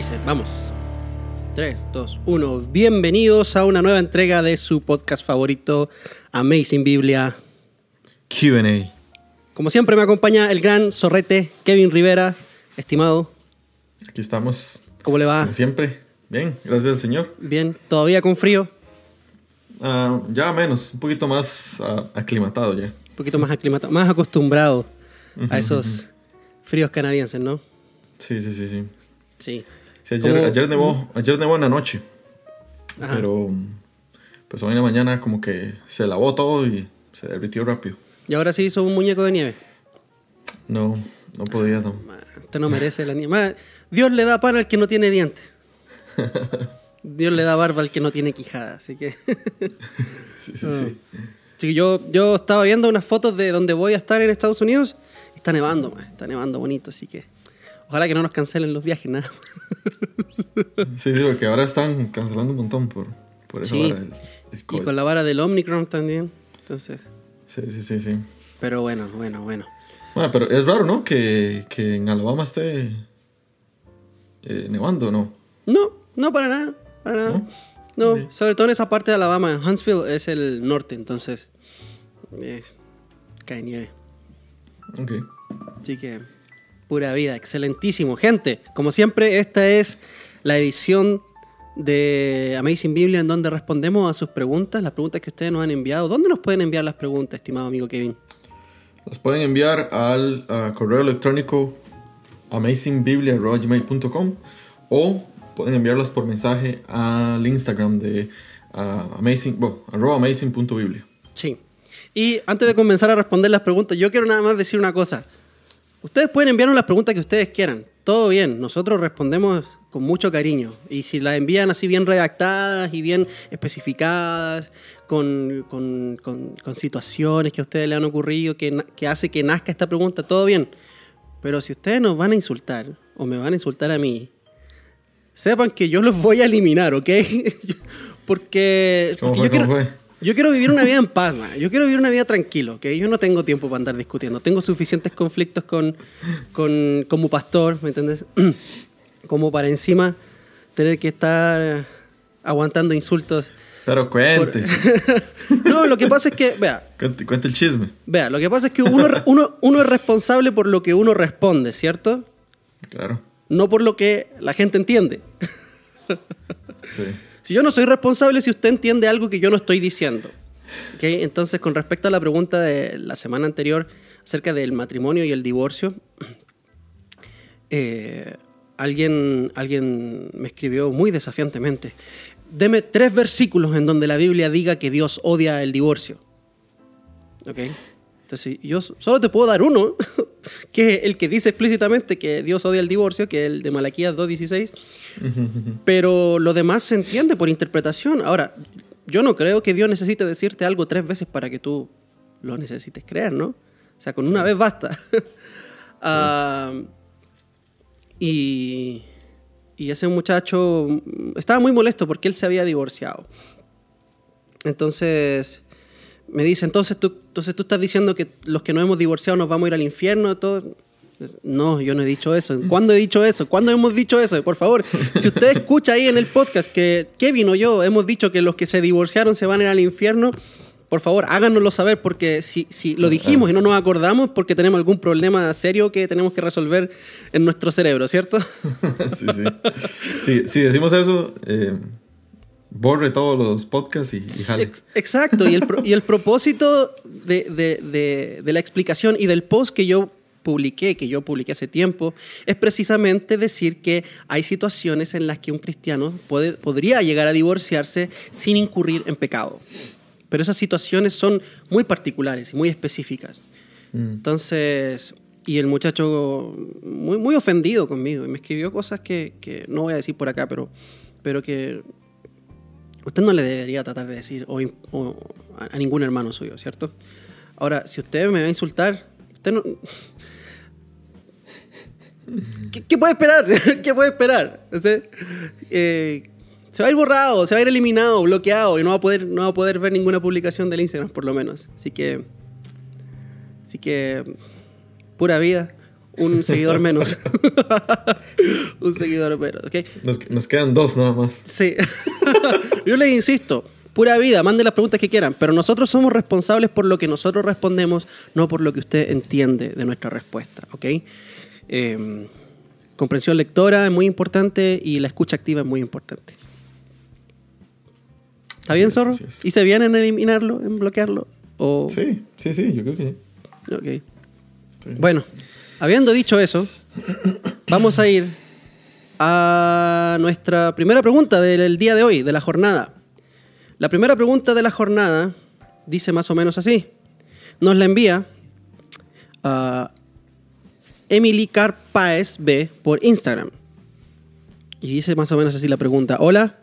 Dice, vamos. 3, 2, 1. Bienvenidos a una nueva entrega de su podcast favorito, Amazing Biblia. QA. Como siempre me acompaña el gran zorrete Kevin Rivera. Estimado, Aquí estamos, ¿cómo le va? como siempre. Bien, gracias al Señor. Bien, todavía con frío, Ah, ya menos, un poquito más ah, aclimatado ya. un poquito más aclimatado, más acostumbrado a esos fríos canadienses, ¿no? Sí, sí, sí, sí. Sí. Sí, ayer, ayer, nevó, ayer nevó en la noche, Ajá. pero pues hoy en la mañana como que se lavó todo y se derritió rápido. Y ahora sí hizo un muñeco de nieve. No, no podía, no. Ma, Usted no merece la nieve. Dios le da pan al que no tiene dientes. Dios le da barba al que no tiene quijada. Así que. Sí, sí, Ah. sí. Sí, yo, yo estaba viendo unas fotos de donde voy a estar en Estados Unidos. Está nevando, ma, está nevando bonito, así que ojalá que no nos cancelen los viajes, nada más. Sí, sí, porque ahora están cancelando un montón por, por esa Sí. vara del, del Y con la vara del Omicron también. Entonces, Sí, sí, sí, sí. pero bueno, bueno, bueno. Bueno, pero es raro, ¿no? Que, que en Alabama esté eh, nevando, ¿no? No, no para nada, para nada. ¿No? Sobre todo en esa parte de Alabama. Huntsville es el norte, entonces es- cae nieve. Ok. Así que, pura vida, excelentísimo. Gente, como siempre, esta es la edición de Amazing Biblia en donde respondemos a sus preguntas, las preguntas que ustedes nos han enviado. ¿Dónde nos pueden enviar las preguntas, estimado amigo Kevin? Los pueden enviar al correo electrónico amazingbiblia.com o pueden enviarlas por mensaje al Instagram de ah, amazing, bueno, amazing.biblia. Sí. Y antes de comenzar a responder las preguntas, yo quiero nada más decir una cosa. Ustedes pueden enviarnos las preguntas que ustedes quieran. Todo bien, nosotros respondemos con mucho cariño. Y si las envían así bien redactadas y bien especificadas, con, con- con- con situaciones que a ustedes le han ocurrido, que, que hace que nazca esta pregunta, todo bien. Pero si ustedes nos van a insultar o me van a insultar a mí, sepan que yo los voy a eliminar, ¿ok? porque, ¿Cómo porque yo ¿Cómo quiero-? Yo quiero vivir una vida en paz, man. Yo quiero vivir una vida tranquilo, que yo no tengo tiempo para andar discutiendo. Tengo suficientes conflictos con, con como pastor, ¿me entiendes? como para encima tener que estar aguantando insultos. Pero cuente, No, lo que pasa es que, vea, cuente, cuente el chisme. vea, lo que pasa es que uno, uno, uno es responsable por lo que uno responde, ¿cierto? Claro. No por lo que la gente entiende. Sí. Si yo no soy responsable si usted entiende algo que yo no estoy diciendo. ¿ok? Entonces, con respecto a la pregunta de la semana anterior acerca del matrimonio y el divorcio, eh, alguien, alguien me escribió muy desafiantemente, deme tres versículos en donde la Biblia diga que Dios odia el divorcio. ¿Ok? Entonces, yo so- solo te puedo dar uno, que es el que dice explícitamente que Dios odia el divorcio, que es el de Malaquías 2.16. Pero lo demás se entiende por interpretación. Ahora, yo no creo que Dios necesite decirte algo tres veces para que tú lo necesites creer, ¿no? O sea, con una vez basta. Ah, y, y ese muchacho estaba muy molesto porque él se había divorciado. Entonces me dice, entonces tú, entonces tú estás diciendo que los que no hemos divorciado nos vamos a ir al infierno. Todo. No, yo no he dicho eso. ¿Cuándo he dicho eso? ¿Cuándo hemos dicho eso? Por favor, si usted escucha ahí en el podcast que Kevin o yo hemos dicho que los que se divorciaron se van a ir al infierno, por favor, háganoslo saber porque si, si lo dijimos y no nos acordamos porque tenemos algún problema serio que tenemos que resolver en nuestro cerebro, ¿cierto? sí, sí. Sí, Si decimos eso, eh, borre todos los podcasts y, y jale. Ex- Exacto, y el, pro- y el propósito de, de- de- de la explicación y del post que yo publiqué, que yo publiqué hace tiempo, es precisamente decir que hay situaciones en las que un cristiano puede, podría llegar a divorciarse sin incurrir en pecado. Pero esas situaciones son muy particulares y muy específicas. Mm. Entonces, y el muchacho muy, muy ofendido conmigo y me escribió cosas que, que no voy a decir por acá, pero, pero que usted no le debería tratar de decir o, o a, a ningún hermano suyo, ¿cierto? Ahora, si usted me va a insultar, usted no... ¿Qué, qué puede esperar? ¿Qué puede esperar? Eh, se va a ir borrado, se va a ir eliminado, bloqueado y no va a poder, no va a poder ver ninguna publicación del Instagram, por lo menos. Así que, así que, pura vida. un seguidor menos. un seguidor menos, ¿ok? Nos, nos quedan dos nada más. Sí. Yo les insisto, pura vida, manden las preguntas que quieran, pero nosotros somos responsables por lo que nosotros respondemos, no por lo que usted entiende de nuestra respuesta, ¿ok? Eh, comprensión lectora es muy importante y la escucha activa es muy importante. ¿Está bien, es, Zorro? ¿Y se viene en eliminarlo, en bloquearlo? O... Sí, sí, sí, yo creo que sí. Ok. Sí. Bueno, habiendo dicho eso, vamos a ir a nuestra primera pregunta del día de hoy, de la jornada. La primera pregunta de la jornada dice más o menos así. Nos la envía a Emily Carpaez B por Instagram. Y dice más o menos así la pregunta. Hola,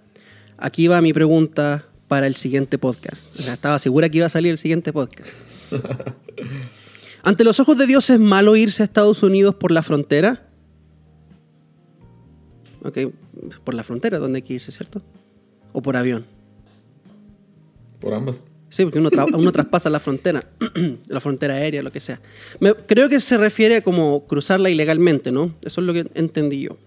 aquí va mi pregunta para el siguiente podcast. O sea, estaba segura que iba a salir el siguiente podcast. Ante los ojos de Dios es malo irse a Estados Unidos por la frontera. Ok, por la frontera, ¿dónde hay que irse, cierto? O por avión. Por ambas. Sí, porque uno, tra- uno traspasa la frontera, la frontera aérea, lo que sea. Me- creo que se refiere a como cruzarla ilegalmente, ¿no? Eso es lo que entendí yo.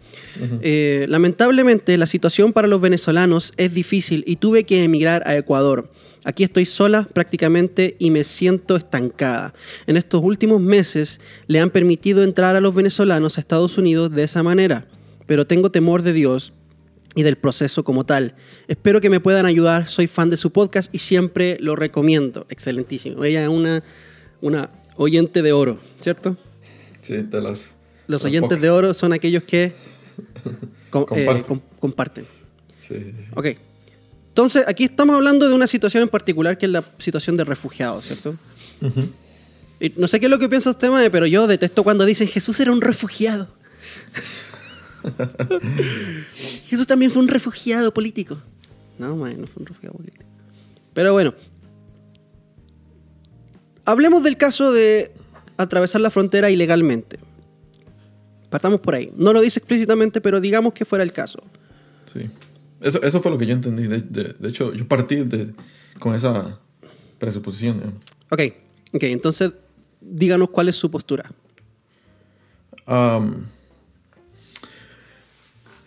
Eh, lamentablemente, la situación para los venezolanos es difícil y tuve que emigrar a Ecuador. Aquí estoy sola prácticamente y me siento estancada. En estos últimos meses le han permitido entrar a los venezolanos a Estados Unidos de esa manera, pero tengo temor de Dios y del proceso como tal. Espero que me puedan ayudar. Soy fan de su podcast y siempre lo recomiendo. Excelentísimo. Ella es una, una oyente de oro, ¿cierto? Sí, de las. Los oyentes pocas. de oro son aquellos que com- eh, Comparten. com- comparten. Sí, sí. Ok. Entonces, aquí estamos hablando de una situación en particular que es la situación de refugiados, ¿cierto? Y no sé qué es lo que piensa usted, pero yo detesto cuando dicen Jesús era un refugiado. Jesús también fue un refugiado político. No, mae, no fue un refugiado político. Pero bueno. Hablemos del caso de atravesar la frontera ilegalmente. Partamos por ahí. No lo dice explícitamente, pero digamos que fuera el caso. Sí. Eso, eso fue lo que yo entendí. De, de- de hecho, yo partí de- con esa presuposición. digamos. Ok, ok, entonces díganos cuál es su postura. Am,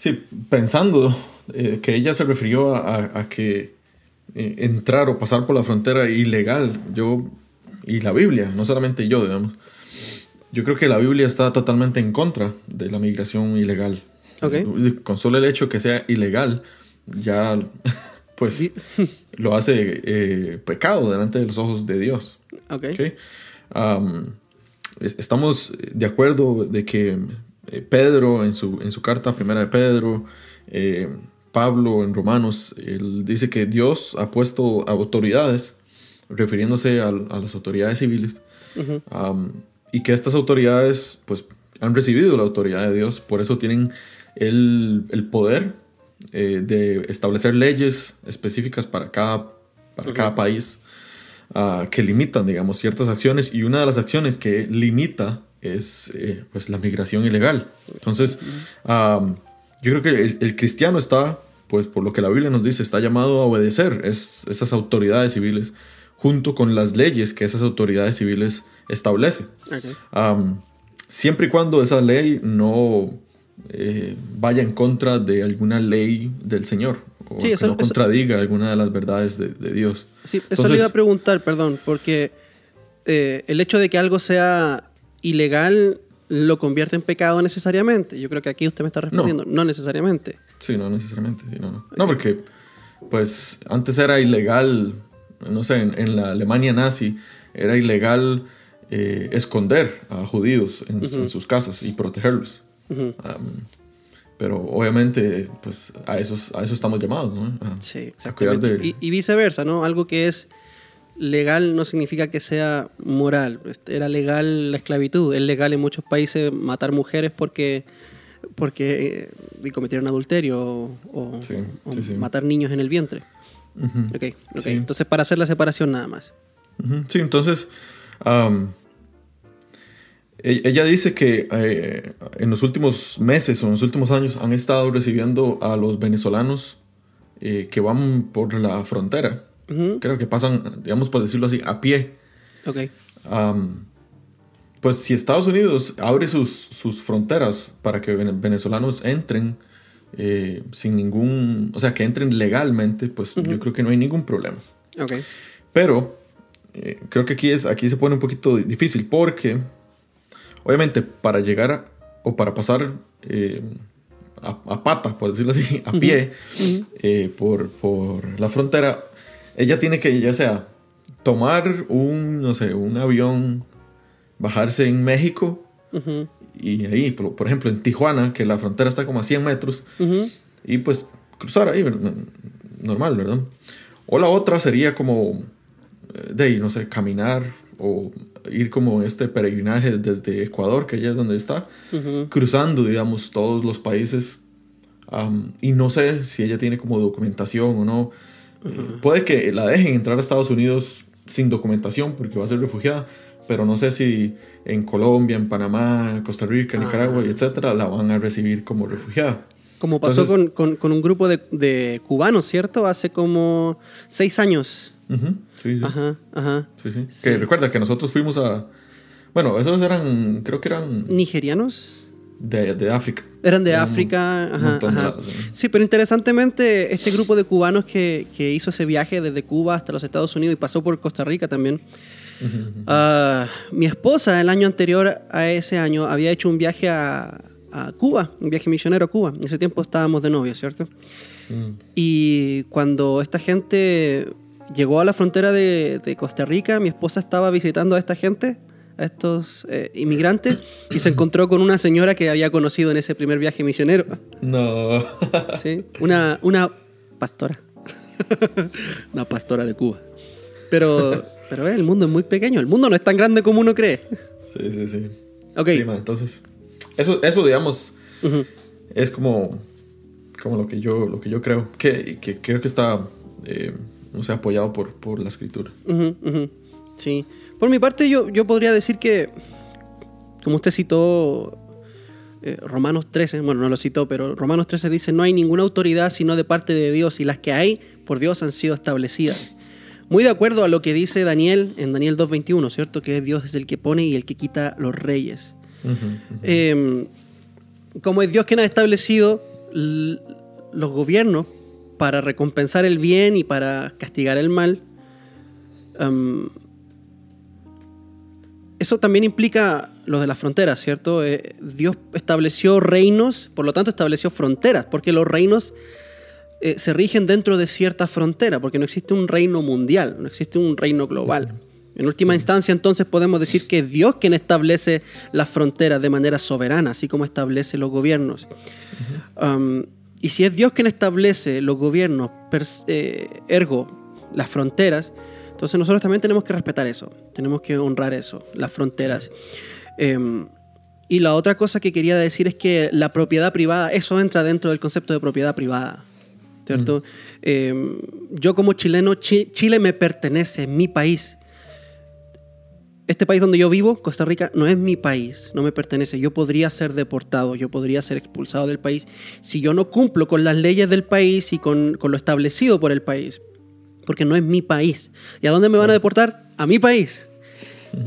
sí, pensando eh, que ella se refirió a, a- que eh, entrar o pasar por la frontera ilegal, yo y la Biblia, no solamente yo, digamos. Yo creo que la Biblia está totalmente en contra de la migración ilegal. Ok. Con solo el hecho que sea ilegal, ya pues lo hace eh, pecado delante de los ojos de Dios. Ok. Ok. Am, es- estamos de acuerdo de que eh, Pedro en su, en su carta primera de Pedro, eh, Pablo en Romanos, él dice que Dios ha puesto autoridades, refiriéndose a, las autoridades civiles, y que estas autoridades pues han recibido la autoridad de Dios, por eso tienen el, el poder eh, de establecer leyes específicas para cada, para cada país ah, que limitan, digamos, ciertas acciones. Y una de las acciones que limita es eh, pues la migración ilegal. Entonces, yo creo que el, el cristiano está, pues por lo que la Biblia nos dice, está llamado a obedecer es- esas autoridades civiles junto con las leyes que esas autoridades civiles establecen. Siempre y cuando esa ley no eh, vaya en contra de alguna ley del Señor o Sí, que no eso- contradiga alguna de las verdades de, de Dios. Sí, eso Entonces- le iba a preguntar, perdón, porque eh, el hecho de que algo sea ilegal lo convierte en pecado necesariamente. Yo creo que aquí usted me está respondiendo, no, necesariamente. Sí, no necesariamente. sí, no, no. No, porque pues antes era ilegal, no sé, en, en la Alemania nazi era ilegal eh, esconder a judíos en, en sus casas y protegerlos. Pero obviamente, pues a eso, a eso estamos llamados, ¿no? A- Sí, exactamente. de- Y, y viceversa, ¿no? Algo que es legal no significa que sea moral. Este, Era legal la esclavitud. Es legal en muchos países matar mujeres porque porque eh, cometieron adulterio o, o- Sí, o sí, sí. matar niños en el vientre. Sí. Entonces, para hacer la separación nada más. Sí, entonces, e- ella dice que eh, en los últimos meses o en los últimos años han estado recibiendo a los venezolanos eh, que van por la frontera. Creo que pasan, digamos por decirlo así, a pie. Ok. pues si Estados Unidos abre sus, sus fronteras para que venezolanos entren eh, sin ningún, o sea, que entren legalmente, pues yo creo que no hay ningún problema. Okay. Pero eh, creo que aquí, es, aquí se pone un poquito difícil porque, obviamente, para llegar o para pasar eh, a, pata, por decirlo así, a pie, por, por la frontera, ella tiene que ya sea tomar un, no sé, un avión, bajarse en México y ahí, por, ejemplo, en Tijuana, que la frontera está como a 100 metros, y pues cruzar ahí, normal, ¿verdad? O la otra sería como, eh, de ahí, no sé, caminar o ir como este peregrinaje desde Ecuador, que ya es donde está, cruzando, digamos, todos los países. y no sé si ella tiene como documentación o no. Puede que la dejen entrar a Estados Unidos sin documentación porque va a ser refugiada, pero no sé si en Colombia, en Panamá, Costa Rica, Nicaragua, ah. etcétera, la van a recibir como refugiada. Como pasó con, con, un grupo de, de, cubanos, ¿cierto? Hace como seis años. Sí, sí. Ajá, ajá. Sí, sí, Que recuerda que nosotros fuimos a. Bueno, esos eran. Creo que eran. ¿Nigerianos? De, de África. Eran de África. ajá, ajá. sí, pero interesantemente, este grupo de cubanos que, que hizo ese viaje desde Cuba hasta los Estados Unidos y pasó por Costa Rica también Ah, mi esposa el año anterior a ese año había hecho un viaje a, Cuba, un viaje misionero a Cuba. En ese tiempo estábamos de novia, ¿cierto? Mm. Y cuando esta gente llegó a la frontera de, Costa Rica, mi esposa estaba visitando a esta gente, a estos eh, inmigrantes, y se encontró con una señora que había conocido en ese primer viaje misionero. No. sí, una, una pastora. una pastora de Cuba. Pero pero el mundo es muy pequeño. El mundo no es tan grande como uno cree. Sí, sí, sí. Ok. entonces, eso, eso digamos, es como, como lo, que yo, lo que yo creo. Que, que creo que está, eh, no sé, apoyado por, por la escritura. Sí. Por mi parte, yo, yo podría decir que, como usted citó eh, Romanos 13, bueno, no lo citó, pero Romanos 13 dice, no hay ninguna autoridad sino de parte de Dios y las que hay por Dios han sido establecidas. Muy de acuerdo a lo que dice Daniel en Daniel 2.21, ¿cierto? Que Dios es el que pone y el que quita los reyes. Em, como es Dios quien ha establecido los gobiernos para recompensar el bien y para castigar el mal, em, eso también implica lo de las fronteras, ¿cierto? Eh, Dios estableció reinos, por lo tanto estableció fronteras, porque los reinos eh, se rigen dentro de cierta frontera, porque no existe un reino mundial, no existe un reino global. En última instancia, entonces podemos decir que es Dios quien establece las fronteras de manera soberana, así como establece los gobiernos. Um, y si es Dios quien establece los gobiernos, eh, ergo, las fronteras, entonces nosotros también tenemos que respetar eso, tenemos que honrar eso, las fronteras. Em, y la otra cosa que quería decir es que la propiedad privada, eso entra dentro del concepto de propiedad privada. ¿cierto? Em, yo como chileno, Chile me pertenece, es mi país. Este país donde yo vivo, Costa Rica, no es mi país, no me pertenece. Yo podría ser deportado, yo podría ser expulsado del país si yo no cumplo con las leyes del país y con, con lo establecido por el país, porque no es mi país. ¿Y a dónde me van a deportar? A mi país.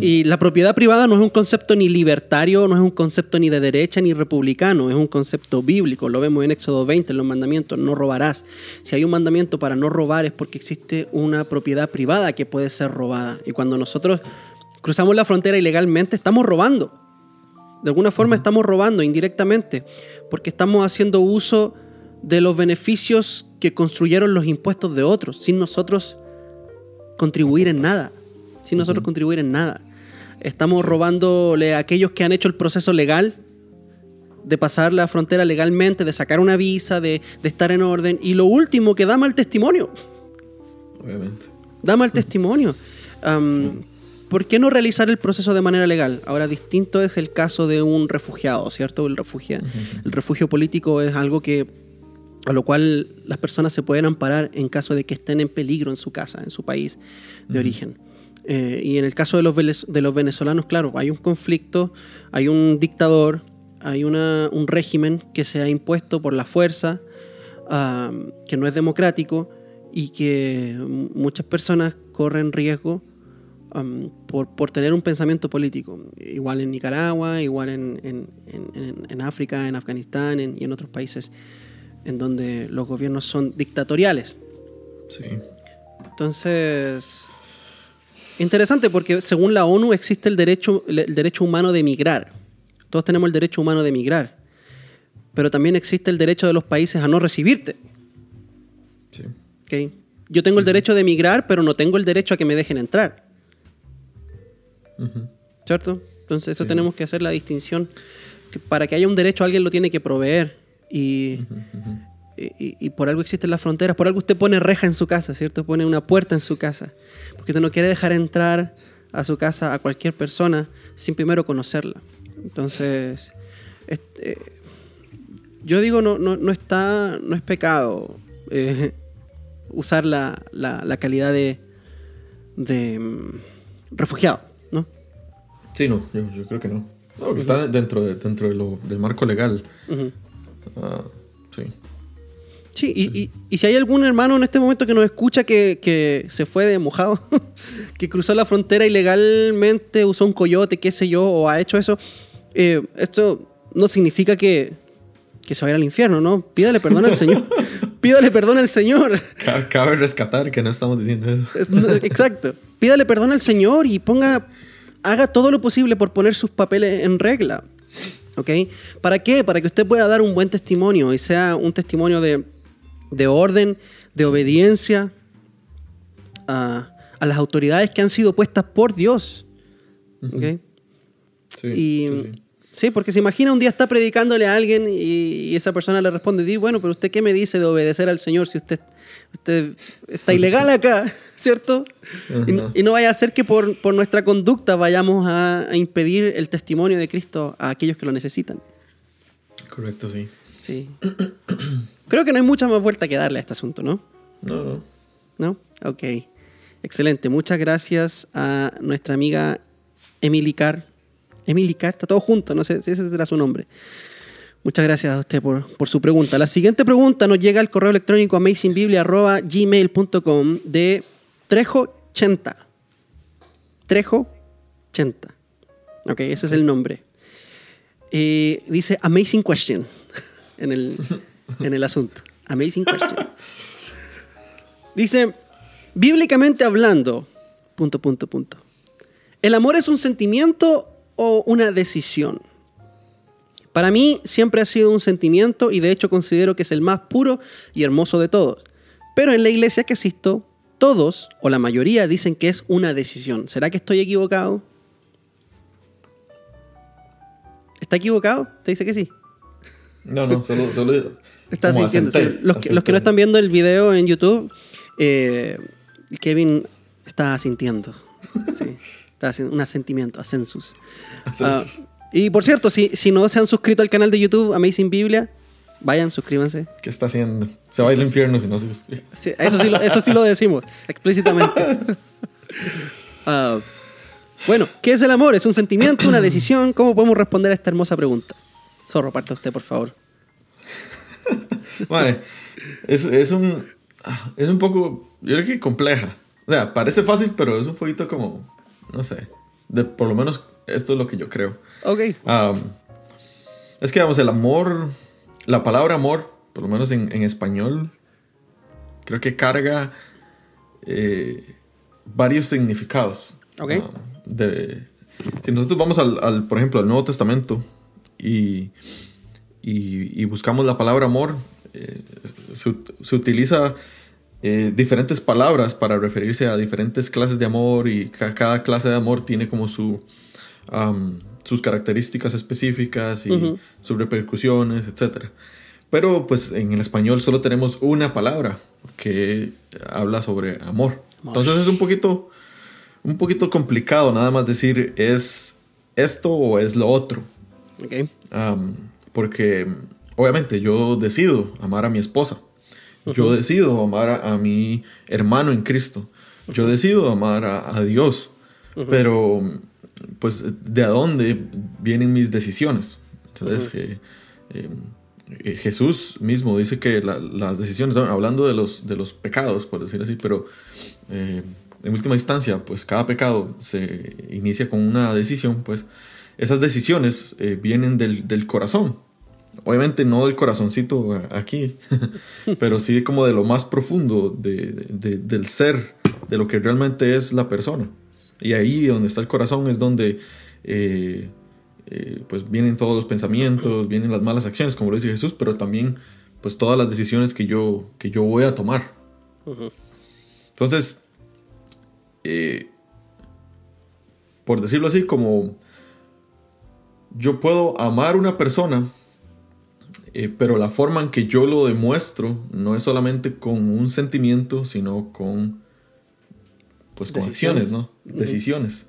Y la propiedad privada no es un concepto ni libertario, no es un concepto ni de derecha ni republicano, es un concepto bíblico. Lo vemos en Éxodo 20, en los mandamientos, no robarás. Si hay un mandamiento para no robar es porque existe una propiedad privada que puede ser robada. Y cuando nosotros cruzamos la frontera ilegalmente, estamos robando. De alguna forma estamos robando indirectamente, porque estamos haciendo uso de los beneficios que construyeron los impuestos de otros, sin nosotros contribuir en nada sin nosotros contribuir en nada. Estamos robándole a aquellos que han hecho el proceso legal de pasar la frontera legalmente, de sacar una visa, de, estar en orden. Y lo último, que da mal testimonio. Obviamente. Da mal testimonio. ¿Por qué no realizar el proceso de manera legal? Ahora, distinto es el caso de un refugiado, ¿cierto? El refugio, el refugio político es algo que a lo cual las personas se pueden amparar en caso de que estén en peligro en su casa, en su país de origen. Eh, y en el caso de los, de los venezolanos, claro, hay un conflicto, hay un dictador, hay una, un régimen que se ha impuesto por la fuerza, que no es democrático y que muchas personas corren riesgo um, por, por tener un pensamiento político. Igual en Nicaragua, igual en, en- en- en África, en Afganistán y en otros países en donde los gobiernos son dictatoriales. Sí. Entonces, interesante porque según la ONU existe el derecho, el derecho humano de emigrar. Todos tenemos el derecho humano de emigrar. Pero también existe el derecho de los países a no recibirte. Sí. ¿ok? Yo tengo el derecho de emigrar, pero no tengo el derecho a que me dejen entrar. Ujú. ¿Cierto? Entonces eso Sí. tenemos que hacer la distinción. que para que haya un derecho alguien lo tiene que proveer. Y, y, y- y por algo existen las fronteras. Por algo usted pone reja en su casa, ¿cierto? Pone una puerta en su casa. Porque usted no quiere dejar entrar a su casa a cualquier persona sin primero conocerla. Entonces, este, yo digo, no, no, no está, no es pecado eh, usar la, la- la calidad de, de mm, refugiado, ¿no? Sí, no, yo, yo creo que no. No, que está dentro, de- dentro de lo- del marco legal. Ah, sí. Sí, y, y- y si hay algún hermano en este momento que nos escucha que, que se fue de mojado, que cruzó la frontera ilegalmente, usó un coyote, qué sé yo, o ha hecho eso, eh, esto no significa que, que se vaya al infierno, ¿no? Pídale perdón al Señor. Pídale perdón al Señor. Ca- Cabe rescatar que no estamos diciendo eso. Exacto. Pídale perdón al Señor y ponga, haga todo lo posible por poner sus papeles en regla. ¿Ok? ¿Para qué? Para que usted pueda dar un buen testimonio y sea un testimonio de, de orden, de obediencia a, a las autoridades que han sido puestas por Dios. ¿Ok? Sí, Y, sí, sí. Sí, porque se imagina un día está predicándole a alguien y, y esa persona le responde, di, bueno, pero usted qué me dice de obedecer al Señor si usted, usted está ilegal acá, ¿cierto? Y, no- Ajá. y no vaya a ser que por, por nuestra conducta vayamos a, a impedir el testimonio de Cristo a aquellos que lo necesitan. Correcto, sí. Sí. Creo que no hay mucha más vuelta que darle a este asunto, ¿no? No, no. ¿No? Ok. Excelente. Muchas gracias a nuestra amiga Emily Carr. Emily Carr, está todo junto, no sé si ese será su nombre. Muchas gracias a usted por, por su pregunta. La siguiente pregunta nos llega al correo electrónico amazingbiblia.gmail.com de Trejo80. Trejo80. Ok, ese es el nombre. Eh, dice Amazing Question en el, en el asunto. Amazing Question. Dice, bíblicamente hablando, punto, punto, punto. ¿El amor es un sentimiento o una decisión? Para mí siempre ha sido un sentimiento y de hecho considero que es el más puro y hermoso de todos. Pero en la iglesia que asisto, todos o la mayoría dicen que es una decisión. ¿Será que estoy equivocado? ¿Está equivocado? ¿Te dice que sí? No, no, solo. solo Está sintiendo. asenté, Los, que, los que no están viendo el video en YouTube, eh, Kevin está sintiendo. Sí, está haciendo un asentimiento, ascensus. Ascensus. Ah, y por cierto, si, si no se han suscrito al canal de YouTube Amazing Biblia, vayan, suscríbanse. ¿Qué está haciendo? Se va al infierno si no se. Sí, eso, sí lo, eso sí lo decimos explícitamente. Ah, bueno, ¿qué es el amor? ¿Es un sentimiento, una decisión? ¿Cómo podemos responder a esta hermosa pregunta? Zorro, parta usted, por favor. Vale, es, es un. Es un poco. Yo creo que compleja. O sea, parece fácil, pero es un poquito como. No sé. De, por lo menos esto es lo que yo creo. Ok. Es que, vamos, el amor. La palabra amor, por lo menos en, en español, creo que carga eh, varios significados. Ok. De, si nosotros vamos al, al, por ejemplo, al Nuevo Testamento y, y, y buscamos la palabra amor, eh, se, se utiliza eh, diferentes palabras para referirse a diferentes clases de amor y ca- cada clase de amor tiene como su, sus características específicas y sus repercusiones, etc. Pero pues en el español solo tenemos una palabra que habla sobre amor. Entonces es un poquito, un poquito complicado nada más decir es esto o es lo otro. Porque obviamente yo decido amar a mi esposa. Yo decido amar a, a mi hermano en Cristo. Yo decido amar a, a Dios. Pero, pues, ¿de dónde vienen mis decisiones? Entonces, eh, eh, eh, Jesús mismo dice que la- las decisiones, bueno, hablando de los, de los pecados, por decir así, pero en última instancia, pues cada pecado se inicia con una decisión, pues esas decisiones vienen del, del, corazón. Obviamente no del corazoncito aquí, pero sí como de lo más profundo de, de, del ser, de lo que realmente es la persona. Y ahí donde está el corazón es donde eh, eh, pues vienen todos los pensamientos, vienen las malas acciones, como lo dice Jesús, pero también pues todas las decisiones que yo, que yo voy a tomar. Entonces, eh, por decirlo así, como yo puedo amar una persona, eh, pero la forma en que yo lo demuestro no es solamente con un sentimiento, sino con pues con acciones, ¿no? Decisiones.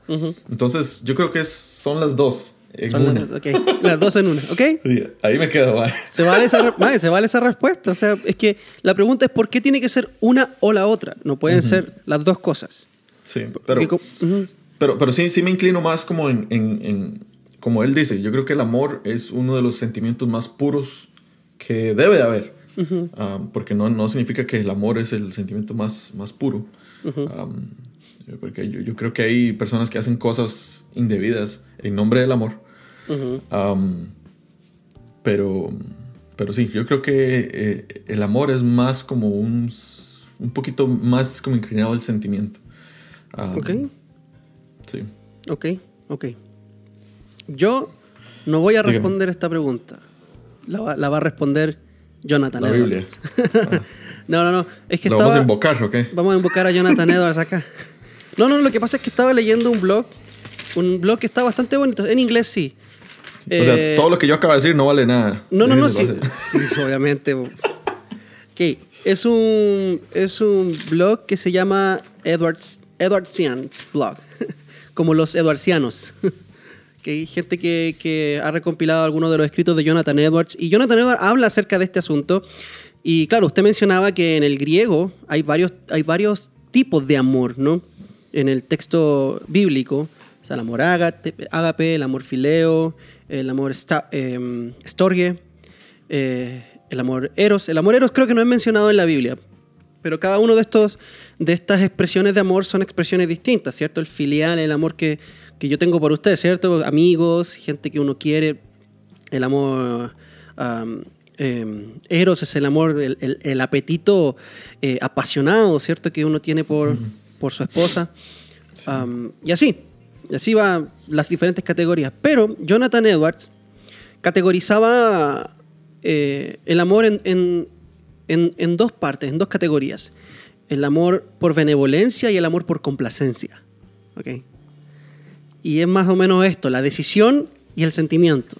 Entonces, yo creo que son las dos. En una. Las, las, dos en una, ¿ok? ahí me quedo, Se vale, esa, se vale esa respuesta. O sea, es que la pregunta es ¿por qué tiene que ser una o la otra? No pueden ser las dos cosas. Sí, pero, pero, pero sí, sí me inclino más como en, en, como él dice, yo creo que el amor es uno de los sentimientos más puros que debe de haber. Ah, porque no, no significa que el amor es el sentimiento más, más puro. porque yo, yo, creo que hay personas que hacen cosas indebidas en nombre del amor. pero, pero sí, yo creo que eh, el amor es más como un, un poquito más como inclinado al sentimiento. ok. Sí. Ok, ok. Yo no voy a responder esta pregunta. La va, la va, a responder Jonathan la Edwards. Biblia. no, no, no. Es que ¿Lo vamos a invocar o qué? Vamos a invocar a Jonathan Edwards acá. No, no, lo que pasa es que estaba leyendo un blog. Un blog que está bastante bonito. En inglés sí. O sea, eh, todo lo que yo acabo de decir no vale nada. No, no, no, sí, sí, obviamente. ok. Es un, es un blog que se llama Edwards, Edwardsians Blog. Como los Edwardsianos. Que hay gente que, ha recompilado algunos de los escritos de Jonathan Edwards. Y Jonathan Edwards habla acerca de este asunto. Y claro, usted mencionaba que en el griego hay varios, hay varios tipos de amor, ¿no? En el texto bíblico, o sea, el amor ágape, el amor fileo, el amor eh, storge, eh, el amor eros. El amor eros creo que no es mencionado en la Biblia, pero cada uno de estos de estas expresiones de amor son expresiones distintas, ¿cierto? El filial, el amor que, que yo tengo por ustedes, ¿cierto? Amigos, gente que uno quiere, el amor... Em, eros es el amor, el, el, apetito eh, apasionado, ¿cierto? Que uno tiene por, por su esposa. y así, y así van las diferentes categorías. Pero Jonathan Edwards categorizaba eh, el amor en, en, en, dos partes, en dos categorías. El amor por benevolencia y el amor por complacencia. ¿okay? Y es más o menos esto, la decisión y el sentimiento.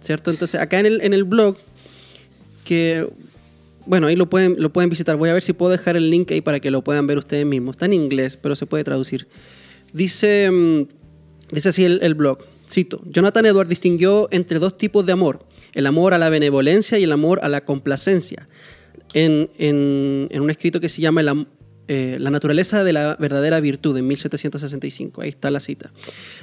¿Cierto? Entonces, acá en el, en el blog, que, bueno, ahí lo pueden, lo pueden visitar. Voy a ver si puedo dejar el link ahí para que lo puedan ver ustedes mismos. Está en inglés, pero se puede traducir. Dice, mm, dice así el, el blog, cito, Jonathan Edwards distinguió entre dos tipos de amor, el amor a la benevolencia y el amor a la complacencia, en, en, en un escrito que se llama el, eh, la naturaleza de la verdadera virtud en 1765. Ahí está la cita.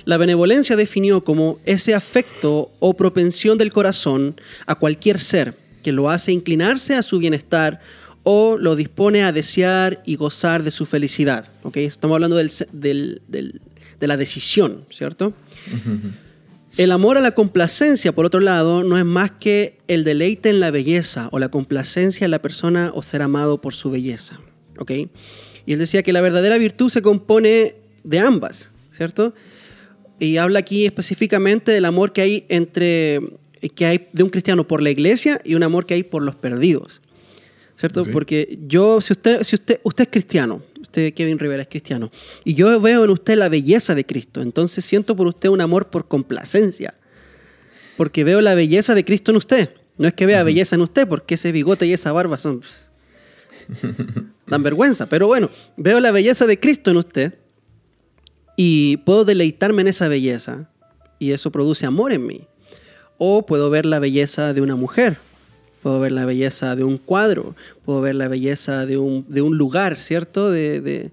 La benevolencia definió como ese afecto o propensión del corazón a cualquier ser que lo hace inclinarse a su bienestar o lo dispone a desear y gozar de su felicidad. ¿Okay? Estamos hablando del, del, del, de la decisión, ¿cierto? El amor a la complacencia, por otro lado, no es más que el deleite en la belleza o la complacencia en la persona o ser amado por su belleza. ¿Ok? Y él decía que la verdadera virtud se compone de ambas, ¿cierto? Y habla aquí específicamente del amor que hay entre que hay de un cristiano por la iglesia y un amor que hay por los perdidos. ¿Cierto? Porque yo, si usted, si usted, usted es cristiano, usted Kevin Rivera es cristiano, y yo veo en usted la belleza de Cristo, entonces siento por usted un amor por complacencia, porque veo la belleza de Cristo en usted. No es que vea belleza en usted, porque ese bigote y esa barba son dan vergüenza. Pero bueno, veo la belleza de Cristo en usted y puedo deleitarme en esa belleza y eso produce amor en mí. O puedo ver la belleza de una mujer, puedo ver la belleza de un cuadro, puedo ver la belleza de un, lugar, ¿cierto? De, de,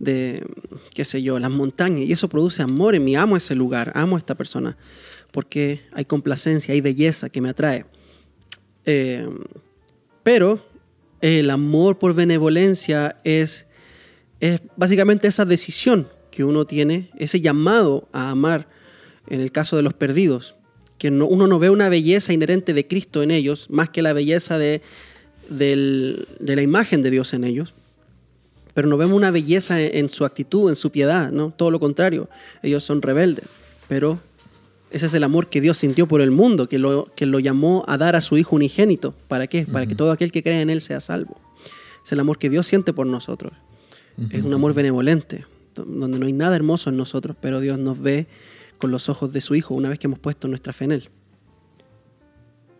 de, qué sé yo, las montañas. Y eso produce amor en mí. Amo ese lugar, amo a esta persona, porque hay complacencia, hay belleza que me atrae. Eh, pero el amor por benevolencia es es básicamente esa decisión que uno tiene, ese llamado a amar en el caso de los perdidos, que uno no ve una belleza inherente de Cristo en ellos, más que la belleza de, de la imagen de Dios en ellos, pero no vemos una belleza en, su actitud, en su piedad, ¿no? Todo lo contrario, ellos son rebeldes, pero ese es el amor que Dios sintió por el mundo, que lo, que lo llamó a dar a su Hijo unigénito. ¿Para qué? Para que todo aquel que cree en Él sea salvo. Es el amor que Dios siente por nosotros. Es un amor benevolente, donde no hay nada hermoso en nosotros, pero Dios nos ve con los ojos de su Hijo una vez que hemos puesto nuestra fe en Él.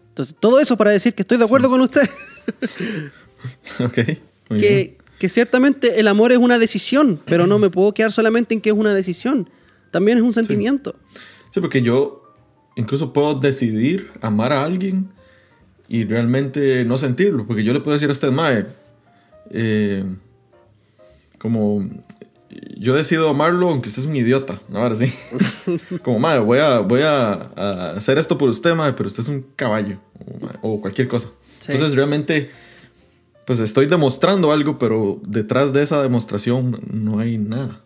Entonces, todo eso para decir que estoy de acuerdo con usted. ok. que, que ciertamente el amor es una decisión, pero no me puedo quedar solamente en que es una decisión. También es un sentimiento. Sí, porque yo incluso puedo decidir amar a alguien y realmente no sentirlo. Porque yo le puedo decir a usted, Mae, eh, como yo decido amarlo aunque usted es un idiota, ¿no? Ahora sí. Como, madre, voy a, voy a, hacer esto por usted, madre, pero usted es un caballo o, cualquier cosa. Entonces, realmente, pues estoy demostrando algo, pero detrás de esa demostración no hay nada.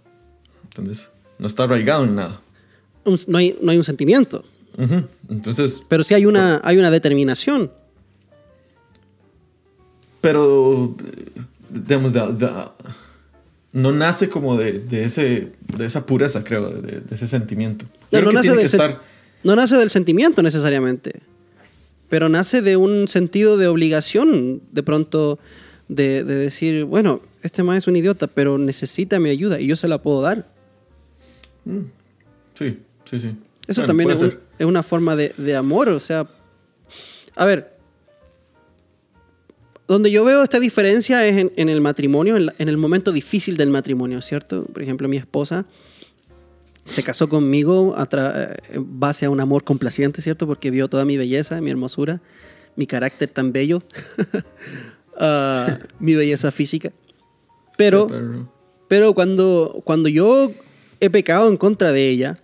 ¿Entendés? No está arraigado en nada. No, hay, no hay un sentimiento. Entonces. Pero sí hay una, hay una determinación. Pero, digamos, de no nace como de, ese, de esa pureza, creo, de, ese sentimiento. No, nace del no nace del sentimiento necesariamente, pero nace de un sentido de obligación, de pronto, de, decir, bueno, este más es un idiota, pero necesita mi ayuda y yo se la puedo dar. Mm, sí, sí, sí. Eso también es, es, una forma de, de amor, o sea, a ver, donde yo veo esta diferencia es en, el matrimonio, en, el momento difícil del matrimonio, ¿cierto? Por ejemplo, mi esposa se casó conmigo a en base a un amor complaciente, ¿cierto? Porque vio toda mi belleza, mi hermosura, mi carácter tan bello, ah, mi belleza física. Pero, pero cuando, cuando yo he pecado en contra de ella,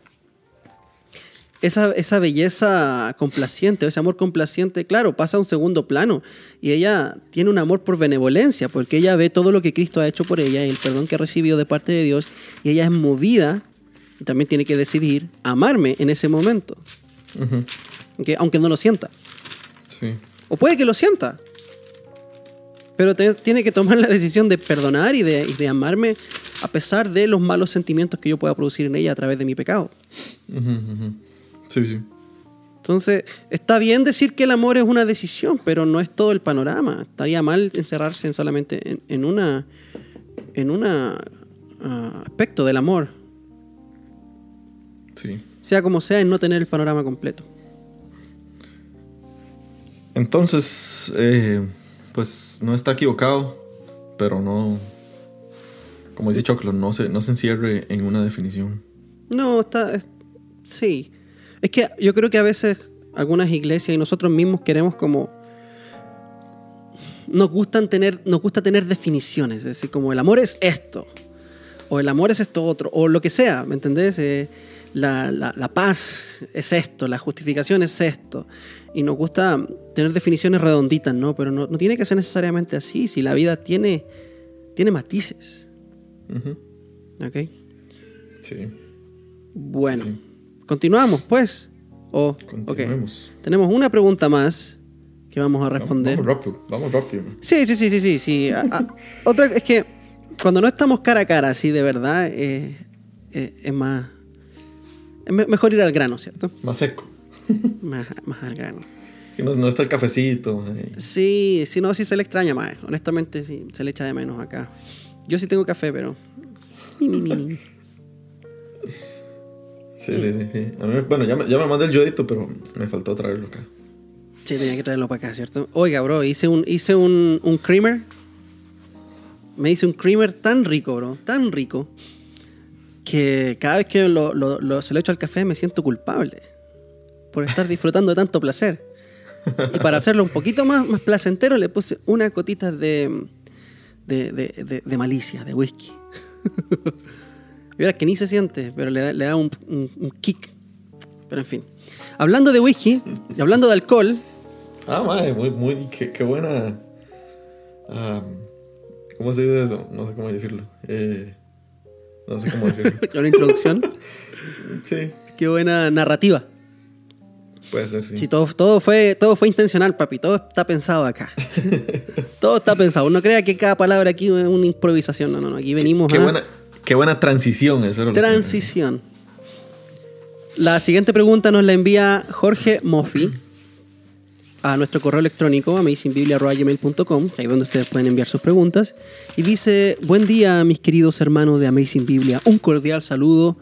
esa, belleza complaciente, ese amor complaciente, claro, pasa a un segundo plano. Y ella tiene un amor por benevolencia, porque ella ve todo lo que Cristo ha hecho por ella y el perdón que ha recibido de parte de Dios. Y ella es movida, y también tiene que decidir, amarme en ese momento. aunque no lo sienta. O puede que lo sienta. Pero tiene que tomar la decisión de perdonar y de, amarme a pesar de los malos sentimientos que yo pueda producir en ella a través de mi pecado. Entonces, está bien decir que el amor es una decisión, pero no es todo el panorama. Estaría mal encerrarse solamente en, una en un ah, aspecto del amor. Sí. Sea como sea, en no tener el panorama completo. Entonces, eh, pues no está equivocado, pero no, como dice Choclo, no se, no se encierre en una definición. No, está, sí. Es que yo creo que a veces algunas iglesias y nosotros mismos queremos como nos gustan tener nos gusta tener definiciones, es decir, como el amor es esto o el amor es esto otro o lo que sea, ¿me entendés? Eh, la, paz es esto, la justificación es esto. Y nos gusta tener definiciones redonditas, ¿no? Pero no, tiene que ser necesariamente así, si la vida tiene, tiene matices. ¿Ok? Sí. Bueno. Continuamos, pues. O, Tenemos una pregunta más que vamos a responder. Vamos, rápido, vamos rápido. Sí, sí, sí, sí, sí. sí. otra es que cuando no estamos cara a cara, así de verdad, eh, eh, es más. Es mejor ir al grano, ¿cierto? Más seco. más, más al grano. Si no, no, está el cafecito. Sí, si no, sí se le extraña más. Honestamente, sí, se le echa de menos acá. Yo sí tengo café, pero. Sí, sí, sí. bueno, ya me, ya me mandé el yodito, pero me faltó traerlo acá. Sí, tenía que traerlo para acá, ¿cierto? Oiga, bro, hice un, hice un, un creamer. Me hice un creamer tan rico, bro, tan rico, que cada vez que lo, lo, se lo echo al café me siento culpable por estar disfrutando de tanto placer. Y para hacerlo un poquito más, más placentero, le puse una cotita de, de, de, de malicia, de whisky. que ni se siente, pero le da, un, kick. Pero en fin. Hablando de whisky y hablando de alcohol. Ah, madre, muy, muy, qué, buena. ¿Cómo se dice eso? No sé cómo decirlo. Eh, no sé cómo decirlo. Una introducción. sí, Qué buena narrativa. puede ser, sí. Sí, todo, todo, fue, todo fue intencional, papi. Todo está pensado acá. todo está pensado. Uno crea que cada palabra aquí es una improvisación. No, no, no. Aquí venimos Qué a buena, qué buena transición eso. era que- transición. La siguiente pregunta nos la envía Jorge Moffi a nuestro correo electrónico amazingbiblia.gmail.com, ahí donde ustedes pueden enviar sus preguntas. Y dice, buen día mis queridos hermanos de Amazing Biblia, un cordial saludo,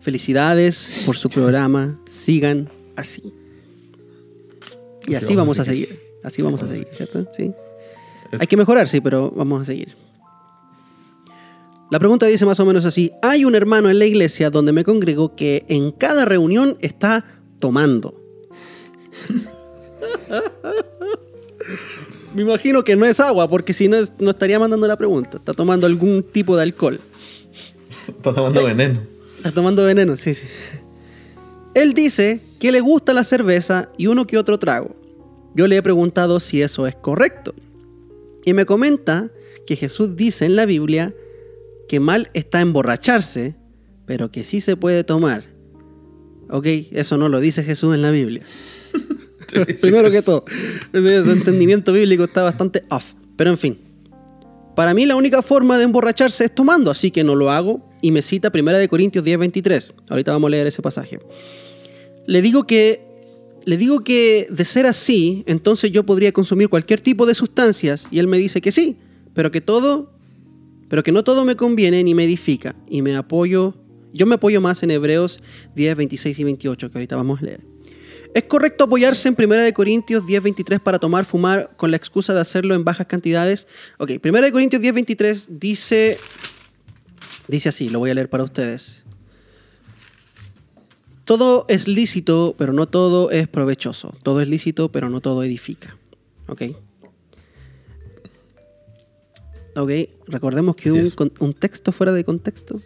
felicidades por su programa, sigan así. Y así, vamos a seguir, así vamos a seguir, ¿cierto? Sí. Es- Hay que mejorar, sí, pero vamos a seguir. La pregunta dice más o menos así, hay un hermano en la iglesia donde me congrego que en cada reunión está tomando. me imagino que no es agua, porque si no, es- no estaría mandando la pregunta. Está tomando algún tipo de alcohol. Está tomando veneno. Está tomando veneno, sí, sí. Él dice que le gusta la cerveza y uno que otro trago. Yo le he preguntado si eso es correcto. Y me comenta que Jesús dice en la Biblia que mal está emborracharse, pero que sí se puede tomar. Ok, eso no lo dice Jesús en la Biblia. Primero que todo, ese entendimiento bíblico está bastante off. Pero en fin, para mí la única forma de emborracharse es tomando, así que no lo hago y me cita 1 de Corintios 10:23. Ahorita vamos a leer ese pasaje. Le digo que le digo que de ser así, entonces yo podría consumir cualquier tipo de sustancias y él me dice que sí, pero que todo pero que no todo me conviene ni me edifica y me apoyo yo me apoyo más en Hebreos 10, 26 y 28 que ahorita vamos a leer. ¿Es correcto apoyarse en 1 de Corintios 10, 23 para tomar, fumar con la excusa de hacerlo en bajas cantidades? Ok, 1 de Corintios 10, 23 dice, dice así, lo voy a leer para ustedes. Todo es lícito, pero no todo es provechoso. Todo es lícito, pero no todo edifica. ¿Ok? Ok, recordemos que un, es. con- un texto fuera de contexto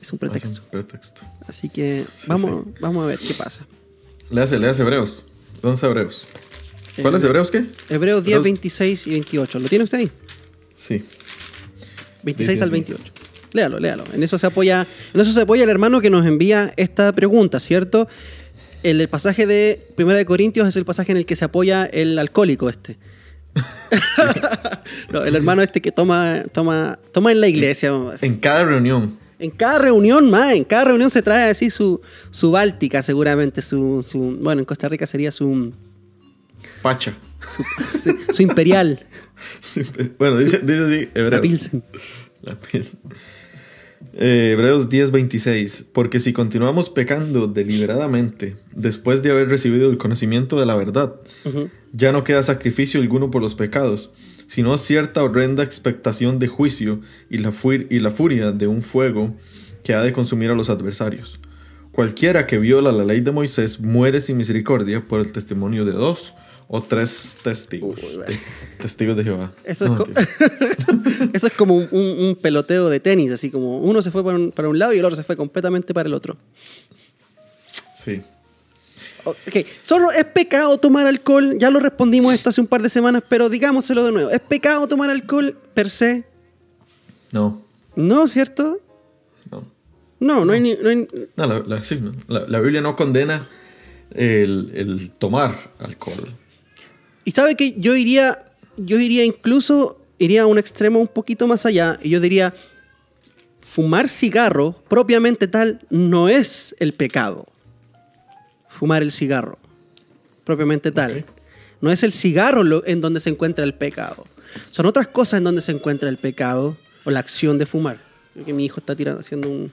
es un Es pretexto. un pretexto. Así que Sí, vamos, vamos a ver qué pasa. Le hace, le hace Hebreos. ¿Dónde está Hebreos? ¿Cuál Eh, es Hebreos qué? Hebreos 10, Hebreos- 26 y 28. ¿Lo tiene usted ahí? Sí. 26 Dice al así. 28. Léalo, léalo. En eso se apoya, en eso se apoya el hermano que nos envía esta pregunta, ¿cierto? El, el pasaje de 1 de Corintios es el pasaje en el que se apoya el alcohólico este. no, el hermano este que toma, toma, toma en la iglesia. En cada reunión. En cada reunión más, en cada reunión se trae así su, su báltica, seguramente, su, su- bueno, en Costa Rica sería su, Pacha. su, su- su imperial, bueno, dice, dice así, la Hebreos. Pilsen. La Pilsen. Eh, Hebreos 10:26. Porque si continuamos pecando deliberadamente, después de haber recibido el conocimiento de la verdad, ya no queda sacrificio alguno por los pecados, sino cierta horrenda expectación de juicio y la, y la furia de un fuego que ha de consumir a los adversarios. Cualquiera que viola la ley de Moisés muere sin misericordia por el testimonio de dos o tres testigos. Uy, testigos de Jehová. Eso es, No. Eso como un, peloteo de tenis, así como uno se fue para un, para un lado y el otro se fue completamente para el otro. Sí. Ok, solo es pecado tomar alcohol, ya lo respondimos esto hace un par de semanas, pero digámoselo de nuevo. ¿Es pecado tomar alcohol per se? No. No, ¿cierto? No. No, no hay ni... no hay- No, la, la- sí, no. La- la Biblia no condena el, el tomar alcohol. Y sabe que yo iría, yo iría incluso, iría a un extremo un poquito más allá, y yo diría, fumar cigarro propiamente tal no es el pecado. Fumar el cigarro, propiamente tal. No es el cigarro lo- en donde se encuentra el pecado. Son otras cosas en donde se encuentra el pecado o la acción de fumar. Creo que mi hijo está tirando, haciendo un,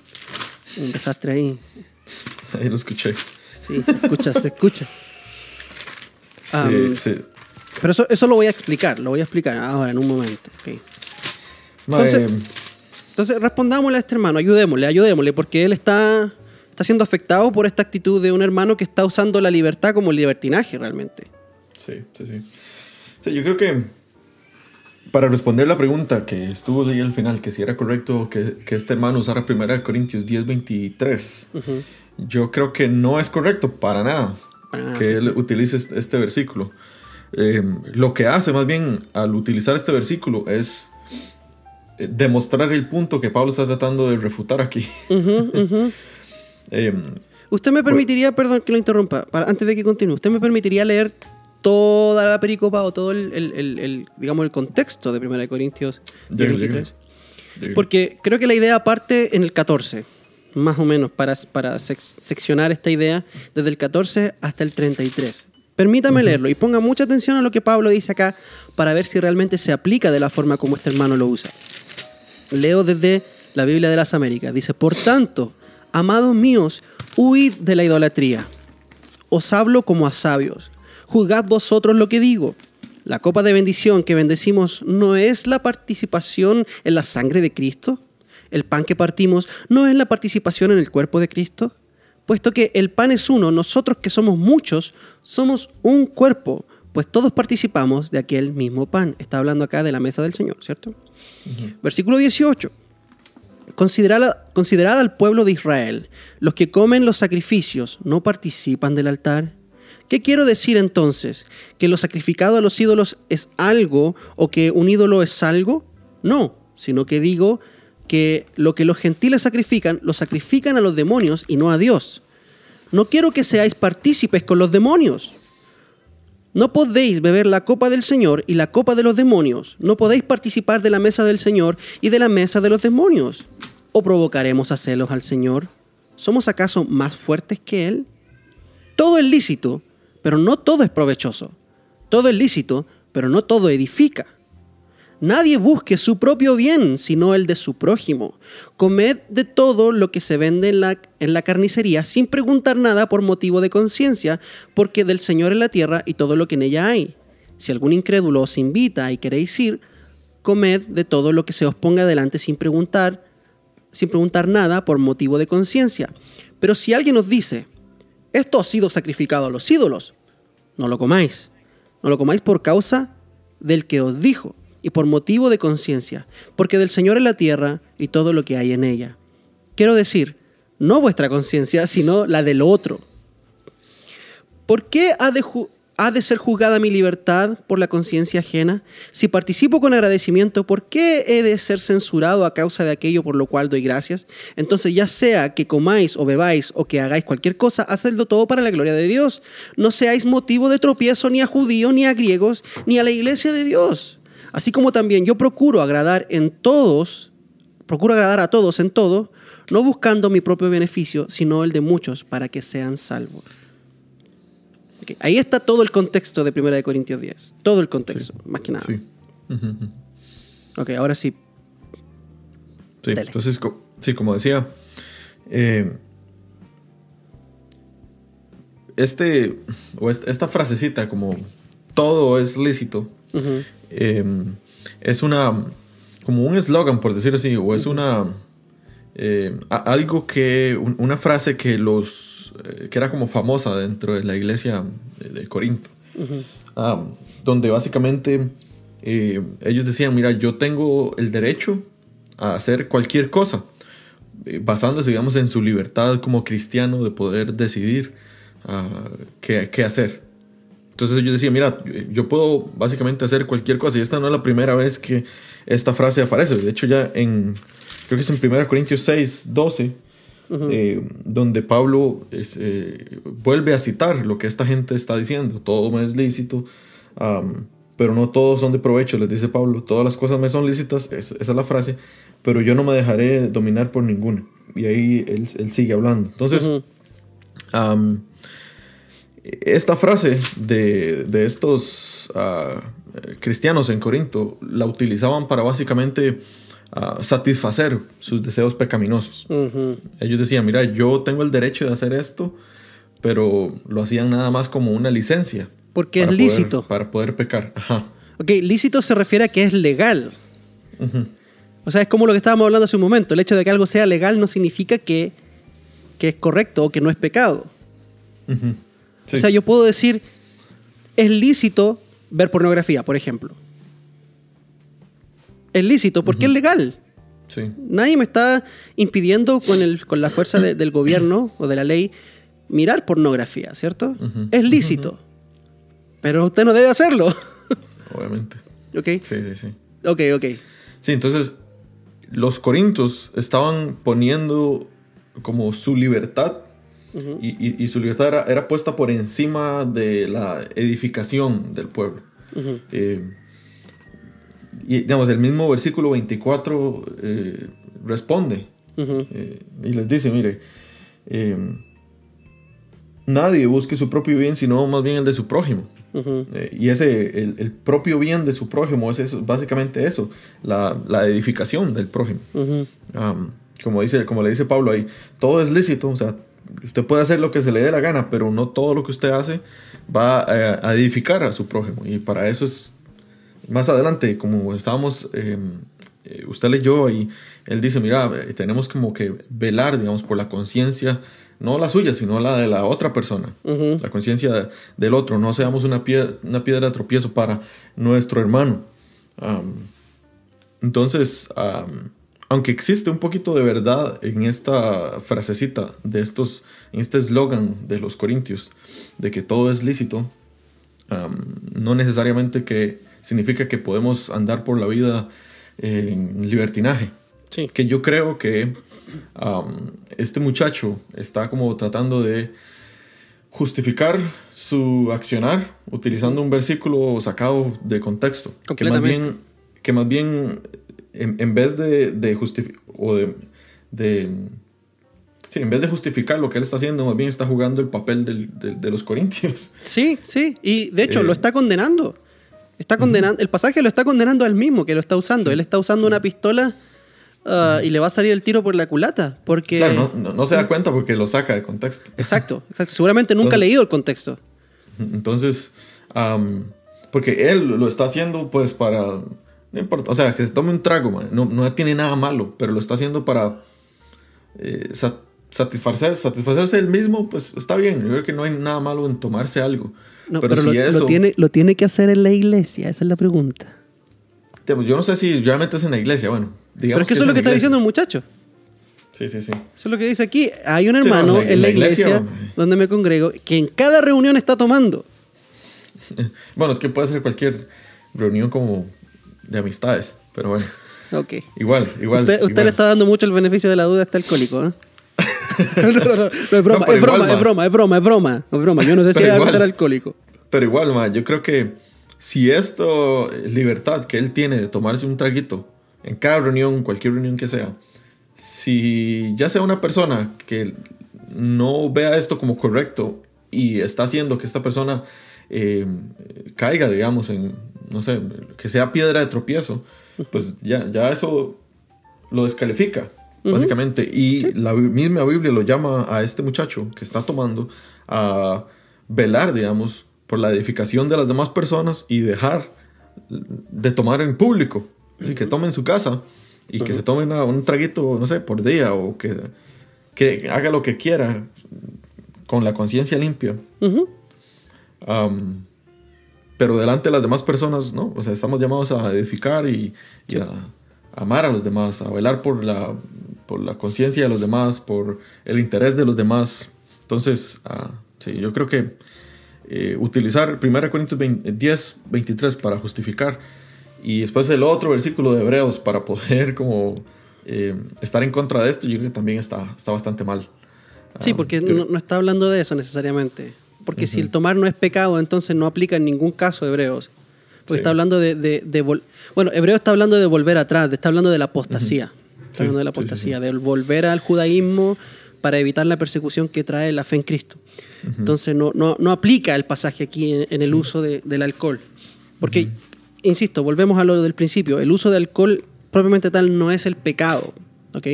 un desastre ahí. Ahí lo escuché. Sí, se escucha, se escucha. Sí, sí. Pero eso, eso lo voy a explicar, lo voy a explicar ahora, en un momento. ok. Mae, Entonces- Entonces respondámosle a este hermano, ayudémosle, ayudémosle, porque él está, está siendo afectado por esta actitud de un hermano que está usando la libertad como libertinaje realmente. Sí, sí, sí. Sí, yo creo que para responder la pregunta que estuvo ahí al final, que si era correcto que, que este hermano usara 1 Corintios 10, 23, Ujú. yo creo que no es correcto para nada que sí, él utilice este versículo. Eh, lo que hace más bien al utilizar este versículo es eh, demostrar el punto que Pablo está tratando de refutar aquí. Em, usted me permitiría, perdón que lo interrumpa, antes de que continúe, usted me permitiría leer toda la pericopa o todo el, digamos, el contexto de 1 Corintios 23. Porque creo que la idea parte en el 14, más o menos, para, para seccionar esta idea desde el 14 hasta el 33. Permítame leerlo y ponga mucha atención a lo que Pablo dice acá para ver si realmente se aplica de la forma como este hermano lo usa. Leo desde la Biblia de las Américas. Dice, por tanto, amados míos, huid de la idolatría. Os hablo como a sabios. Juzgad vosotros lo que digo. La copa de bendición que bendecimos no es la participación en la sangre de Cristo. El pan que partimos no es la participación en el cuerpo de Cristo. Puesto que el pan es uno, nosotros que somos muchos, somos un cuerpo, pues todos participamos de aquel mismo pan. Está hablando acá de la mesa del Señor, ¿cierto? Versículo 18. considerad al pueblo de Israel. Los que comen los sacrificios no participan del altar. ¿Qué quiero decir entonces? ¿Que lo sacrificado a los ídolos es algo o que un ídolo es algo? No, sino que digo que lo que los gentiles sacrifican, lo sacrifican a los demonios y no a Dios. No quiero que seáis partícipes con los demonios. No podéis beber la copa del Señor y la copa de los demonios. No podéis participar de la mesa del Señor y de la mesa de los demonios. ¿O provocaremos a celos al Señor? ¿Somos acaso más fuertes que Él? Todo es lícito, pero no todo es provechoso. Todo es lícito, pero no todo edifica. Nadie busque su propio bien, sino el de su prójimo. Comed de todo lo que se vende en la, en la carnicería sin preguntar nada por motivo de conciencia, porque del Señor es la tierra y todo lo que en ella hay. Si algún incrédulo os invita y queréis ir, comed de todo lo que se os ponga delante sin preguntar, sin preguntar nada por motivo de conciencia. Pero si alguien os dice, esto ha sido sacrificado a los ídolos, no lo comáis. No lo comáis por causa del que os dijo y por motivo de conciencia, porque del Señor es la tierra y todo lo que hay en ella. Quiero decir, no vuestra conciencia, sino la del otro. ¿Por qué ha de, ha de ser juzgada mi libertad por la conciencia ajena? Si participo con agradecimiento, ¿por qué he de ser censurado a causa de aquello por lo cual doy gracias? Entonces, ya sea que comáis o bebáis o que hagáis cualquier cosa, hacedlo todo para la gloria de Dios. No seáis motivo de tropiezo ni a judíos, ni a griegos, ni a la iglesia de Dios Así como también yo procuro agradar en todos, procuro agradar a todos en todo, no buscando mi propio beneficio, sino el de muchos para que sean salvos. Ahí está todo el contexto de 1 Corintios 10. Todo el contexto, más que nada. Sí. Ok, ahora sí. Sí, entonces, sí, como decía, eh, este, o esta frasecita como todo es lícito, Em, es una, como un eslogan, por decirlo así, o es una, em, algo que, una frase que los, eh, que era como famosa dentro de la iglesia de, Corinto, donde básicamente eh, ellos decían, mira, yo tengo el derecho a hacer cualquier cosa, eh, basándose, digamos, en su libertad como cristiano de poder decidir ah, qué, qué hacer. Entonces yo decía, mira, yo puedo básicamente hacer cualquier cosa. Y esta no es la primera vez que esta frase aparece. De hecho, ya en, creo que es en 1 Corintios 6, 12, eh, donde Pablo eh, vuelve a citar lo que esta gente está diciendo. Todo me es lícito, pero no todos son de provecho, les dice Pablo. Todas las cosas me son lícitas, esa es la frase, pero yo no me dejaré dominar por ninguna. Y ahí él, sigue hablando. Entonces, esta frase de, estos ah, cristianos en Corinto la utilizaban para básicamente ah, satisfacer sus deseos pecaminosos. Ellos decían, mira, yo tengo el derecho de hacer esto, pero lo hacían nada más como una licencia. Porque es lícito. para poder pecar. Ajá. Ok, lícito se refiere a que es legal. O sea, es como lo que estábamos hablando hace un momento. El hecho de que algo sea legal no significa que, que es correcto o que no es pecado. O sea, yo puedo decir, es lícito ver pornografía, por ejemplo. Es lícito porque es legal. Nadie me está impidiendo con, el, con la fuerza del gobierno o de la ley mirar pornografía, ¿cierto? Es lícito. pero usted no debe hacerlo. obviamente. ¿Ok? Sí, sí, sí. Ok, ok. Sí, entonces los corintios estaban poniendo como su libertad y, y- y su libertad era, era puesta por encima de la edificación del pueblo. Eh, y digamos, el mismo versículo 24 eh, responde eh, y les dice, mire, nadie busque su propio bien, sino más bien el de su prójimo. Eh, y ese, el, el propio bien de su prójimo es eso, básicamente eso, la, la edificación del prójimo. Como, dice, como le dice Pablo ahí, todo es lícito, o sea, usted puede hacer lo que se le dé la gana, pero no todo lo que usted hace va a, a edificar a su prójimo. Y para eso es, más adelante, como estábamos, eh, eh, usted leyó y él dice, mira, eh, tenemos como que velar, digamos, por la conciencia, no la suya, sino la de la otra persona, la conciencia de- del otro, no seamos una piedra, una piedra de tropiezo para nuestro hermano. Entonces, aunque existe un poquito de verdad en esta frasecita de estos, en este eslogan de los corintios, de que todo es lícito, am, no necesariamente que significa que podemos andar por la vida en libertinaje. Sí. Que yo creo que am, este muchacho está como tratando de justificar su accionar utilizando un versículo sacado de contexto. Que más bien, que más bien en, en vez de, de justificar o de, de- sí, en vez de justificar lo que él está haciendo, más bien está jugando el papel del- del- de los corintios. Sí, sí. Y de hecho Eh. lo está condenando. Está condenando. El pasaje lo está condenando al mismo que lo está usando. Él está usando una pistola ah, y le va a salir el tiro por la culata. Porque. Claro, no, no- no se da cuenta porque lo saca de contexto. Exacto, exacto. Seguramente nunca ha Entonces- leído el contexto. Entonces, porque él lo está haciendo pues para, no importa, o sea, que se tome un trago, man, no, no tiene nada malo, pero lo está haciendo para eh, sa- satisfacer, satisfacerse él mismo, pues está bien, yo creo que no hay nada malo en tomarse algo. No, pero, pero, si lo, eso, lo tiene, lo tiene que hacer en la iglesia, esa es la pregunta. yo no sé si realmente es en la iglesia, bueno, digamos Pero es que eso es lo que está iglesia. diciendo el muchacho. Sí, sí, sí. Eso es lo que dice aquí. Hay un Sí, no, hermano en la- en, la iglesia, iglesia, donde me congrego que en cada reunión está tomando. Bueno, es que puede ser cualquier reunión como de amistades, pero bueno, Ok. igual, igual. usted usted igual. le está dando mucho el beneficio de la duda a este alcohólico, ¿eh? no, no, no, no, es broma, No, es, broma igual, es ma. broma, es broma, es broma, es broma. Yo no sé si es ser alcohólico. Pero igual, yo creo que si esto, libertad que él tiene de tomarse un traguito en cada reunión, cualquier reunión que sea, si ya sea una persona que no vea esto como correcto y está haciendo que esta persona eh, caiga, digamos, en, no sé, que sea piedra de tropiezo, pues ya, ya eso lo descalifica, básicamente. Y la misma Biblia lo llama a este muchacho que está tomando a velar, digamos, por la edificación de las demás personas y dejar de tomar en público. Y que tome en su casa y que se tome una- un traguito, no sé, por día o que, que haga lo que quiera con la conciencia limpia. Ujú. Pero delante de las demás personas, ¿no? O sea, estamos llamados a edificar y, y a, amar a los demás, a velar por la, por la conciencia de los demás, por el interés de los demás. Entonces, ah, sí, yo creo que eh, utilizar 1 Corintios 20 10, 23 para justificar y después el otro versículo de Hebreos para poder como eh, estar en contra de esto, yo creo que también está, está bastante mal. Sí, Ah, porque yo- no, no está hablando de eso necesariamente. Porque si el tomar no es pecado, entonces no aplica en ningún caso Hebreos. Porque Sí. está hablando de, de- de vol- Bueno, Hebreo está hablando de volver atrás, está hablando de la apostasía. Está Sí, hablando de la sí, sí, apostasía, de volver al judaísmo para evitar la persecución que trae la fe en Cristo. Entonces no, no, no aplica el pasaje aquí en, en el uso de- del alcohol. Porque, insisto, volvemos a lo del principio, el uso de alcohol propiamente tal no es el pecado. ¿ok?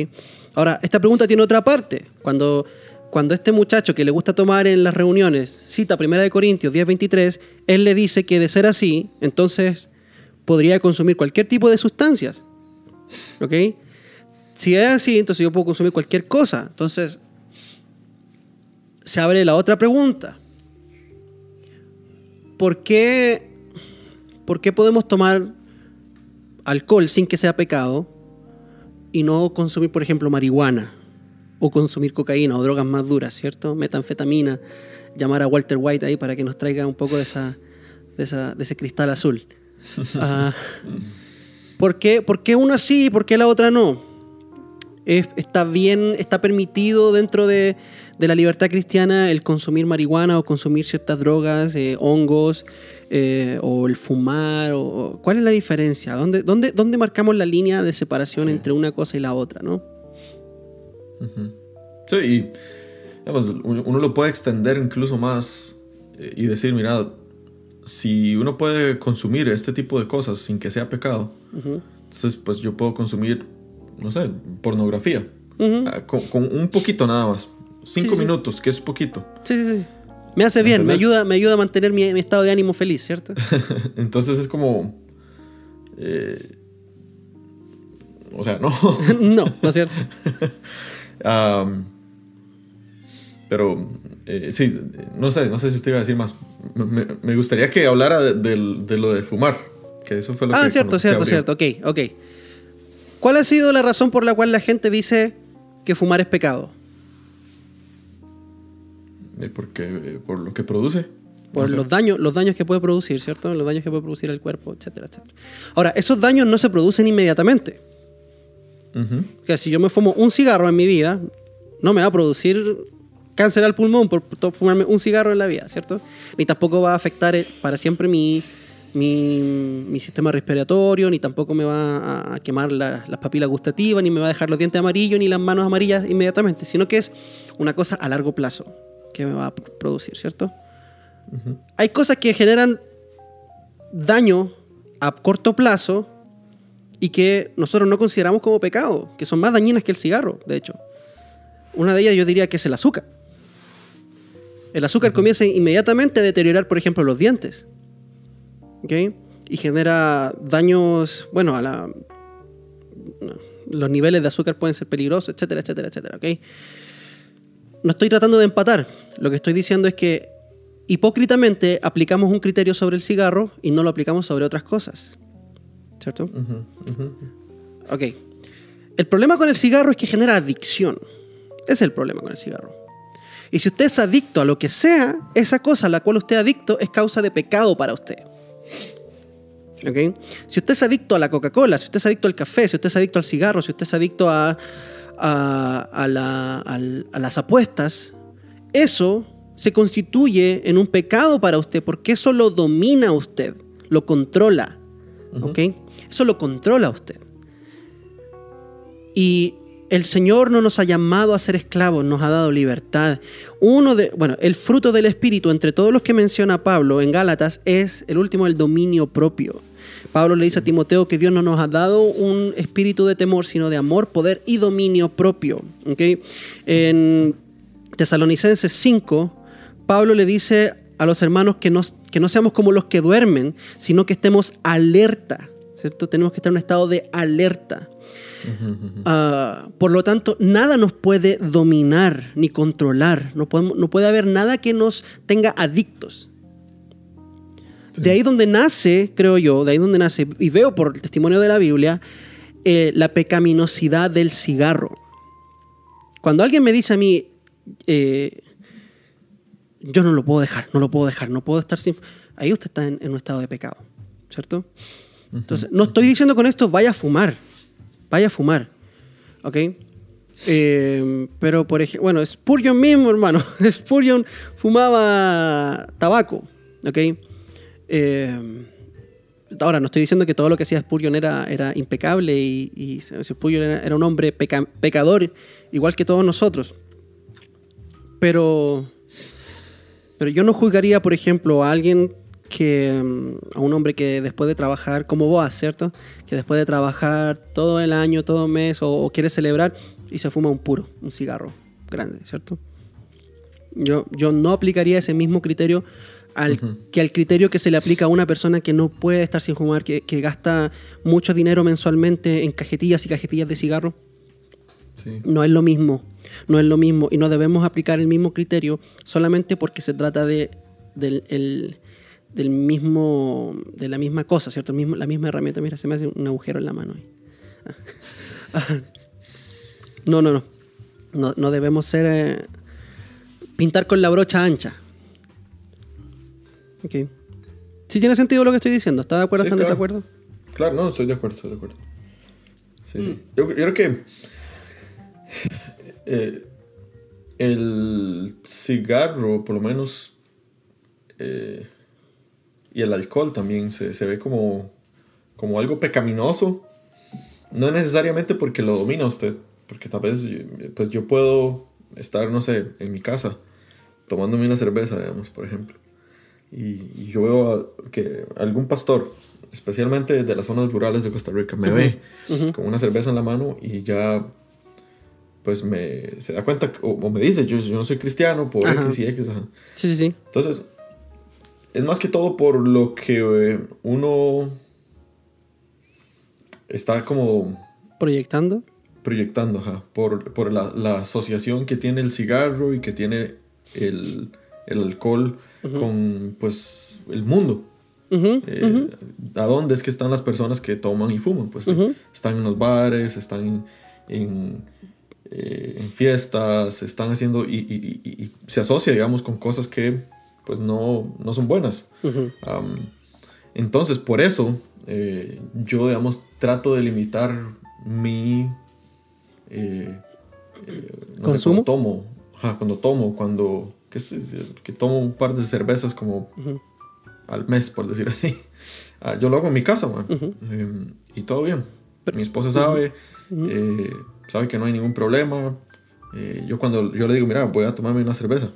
Ahora, esta pregunta tiene otra parte. Cuando, cuando este muchacho que le gusta tomar en las reuniones cita 1 Corintios 10:23, él le dice que de ser así, entonces podría consumir cualquier tipo de sustancias. ¿Ok? Si es así, entonces yo puedo consumir cualquier cosa. Entonces, se abre la otra pregunta. ¿Por qué, ¿Por qué podemos tomar alcohol sin que sea pecado y no consumir, por ejemplo, marihuana? O consumir cocaína o drogas más duras, ¿cierto? Metanfetamina. Llamar a Walter White ahí para que nos traiga un poco de esa, de, esa- de ese cristal azul. Ah, ¿por, qué, por qué una sí y por qué la otra no? Es- está bien, está permitido dentro de, de la libertad cristiana el consumir marihuana o consumir ciertas drogas, eh, hongos, eh, o el fumar. O, o- ¿Cuál es la diferencia? ¿Dónde, dónde, dónde marcamos la línea de separación Sí. entre una cosa y la otra? ¿no? Sí, y digamos, uno lo puede extender incluso más eh, y decir, mira, si uno puede consumir este tipo de cosas sin que sea pecado, entonces pues yo puedo consumir, no sé, pornografía. Ah, con, con un poquito nada más. Cinco Sí, sí. minutos, que es poquito. Sí, sí, sí. Me hace bien, me ayuda, me ayuda a mantener mi, mi estado de ánimo feliz, ¿cierto? Entonces es como... eh, o sea, no. no, ¿no es cierto? Pero eh, sí, no sé, no sé si usted iba a decir más. Me, me- gustaría que hablara de, de lo de fumar, que eso fue lo que... Ah, cierto, que cierto, abrió. cierto. Ok, ok. ¿Cuál ha sido la razón por la cual la gente dice que fumar es pecado? Eh, porque, eh, por lo que produce. Por los daños, los daños que puede producir, ¿cierto? Los daños que puede producir el cuerpo, etcétera, etcétera. Ahora, esos daños no se producen inmediatamente. Sea, si yo me fumo un cigarro en mi vida, no me va a producir cáncer al pulmón por fumarme un cigarro en la vida, ¿cierto? Ni tampoco va a afectar eh, para siempre mi, mi, mi sistema respiratorio, ni tampoco me va a- quemar la- las papilas gustativas, ni me va a dejar los dientes amarillos, ni las manos amarillas inmediatamente, sino que es una cosa a largo plazo que me va a pr- producir, ¿cierto? Hay cosas que generan daño a corto plazo y que nosotros no consideramos como pecado, que son más dañinas que el cigarro, de hecho. Una de ellas yo diría que es el azúcar. El azúcar comienza inmediatamente a deteriorar, por ejemplo, los dientes. Y genera daños, bueno, a la... Los niveles de azúcar pueden ser peligrosos, etcétera, etcétera, etcétera. ¿Ok? No estoy tratando de empatar. Lo que estoy diciendo es que hipócritamente aplicamos un criterio sobre el cigarro y no lo aplicamos sobre otras cosas. ¿Cierto? Ok. El problema con el cigarro es que genera adicción. Ese es el problema con el cigarro. Y si usted es adicto a lo que sea, esa cosa a la cual usted es adicto es causa de pecado para usted. ¿Ok? Si usted es adicto a la Coca-Cola, si usted es adicto al café, si usted es adicto al cigarro, si usted es adicto a, a- a la- al- a las apuestas, eso se constituye en un pecado para usted porque eso lo domina usted, lo controla. ¿Ok? Eso lo controla usted. Y el Señor no nos ha llamado a ser esclavos, nos ha dado libertad. Uno de, bueno, el fruto del Espíritu, entre todos los que menciona Pablo en Gálatas, es el último, el dominio propio. Pablo le dice a Timoteo que Dios no nos ha dado un espíritu de temor, sino de amor, poder y dominio propio. En Tesalonicenses 5, Pablo le dice a los hermanos que que no seamos como los que duermen, sino que estemos alerta. ¿Cierto? Tenemos que estar en un estado de alerta. Ah, por lo tanto, nada nos puede dominar ni controlar. No, podemos- no puede haber nada que nos tenga adictos. Sí. De ahí donde nace, creo yo, de ahí donde nace, y veo por el testimonio de la Biblia, eh, la pecaminosidad del cigarro. Cuando alguien me dice a mí, eh, yo no lo puedo dejar, no lo puedo dejar, no puedo estar sin... Ahí usted está en, en un estado de pecado, ¿cierto? Entonces, no estoy diciendo con esto vaya a fumar, vaya a fumar, ¿ok? Eh, pero, por ejemplo, bueno, Spurgeon mismo, hermano, Spurgeon fumaba tabaco, ¿ok? Eh, ahora, no estoy diciendo que todo lo que hacía Spurgeon era, era impecable y, y Spurgeon era, era un hombre peca- pecador, igual que todos nosotros. Pero, pero yo no juzgaría, por ejemplo, a alguien que, mm, a un hombre que después de trabajar, como vos, ¿cierto? Que después de trabajar todo el año, todo el mes, o, o quiere celebrar y se fuma un puro, un cigarro grande, ¿cierto? Yo, yo no aplicaría ese mismo criterio al, que al criterio que se le aplica a una persona que no puede estar sin fumar, que, que gasta mucho dinero mensualmente en cajetillas y cajetillas de cigarro. Sí. No es lo mismo, no es lo mismo y no debemos aplicar el mismo criterio solamente porque se trata de, del, el- del mismo, de la misma cosa, ¿cierto? El mismo- la misma herramienta. Mira, se me hace un agujero en la mano. Ah. No, no, no. No, no debemos ser... eh, pintar con la brocha ancha. Ok. Sí tiene sentido lo que estoy diciendo. ¿Está de acuerdo o Sí, está en claro. desacuerdo? Claro, no, estoy de acuerdo, estoy de acuerdo. Sí, Mm. sí. Yo, yo creo que eh, el cigarro, por lo menos, eh, y el alcohol también se, se ve como, como algo pecaminoso. No necesariamente porque lo domina usted, porque tal vez pues yo puedo estar, no sé, en mi casa tomándome una cerveza, digamos, por ejemplo. Y, y yo veo a- que algún pastor, especialmente de las zonas rurales de Costa Rica, me ve con una cerveza en la mano y ya pues me se da cuenta o, o me dice yo, yo no soy cristiano por. X y X. ajá. Sí, sí, sí. Entonces, es más que todo por lo que eh, uno está como Proyectando. proyectando, ajá, por, por la, la asociación que tiene el cigarro y que tiene el, el alcohol con pues el mundo. Eh, ¿A dónde es que están las personas que toman y fuman? Pues están en los bares, están en, en, eh, en fiestas, están haciendo y, y- y- y se asocia, digamos, con cosas que pues no, no son buenas. entonces, por eso, eh, yo, digamos, trato de limitar mi... eh, eh, no sé, ¿Consumo? cuando tomo, ajá, cuando tomo, cuando... Que, que tomo un par de cervezas como al mes, por decir así. Ah, yo lo hago en mi casa, man. Em, y todo bien. mi esposa sabe, eh, sabe que no hay ningún problema. Eh, yo cuando yo le digo, mira, voy a tomarme una cerveza,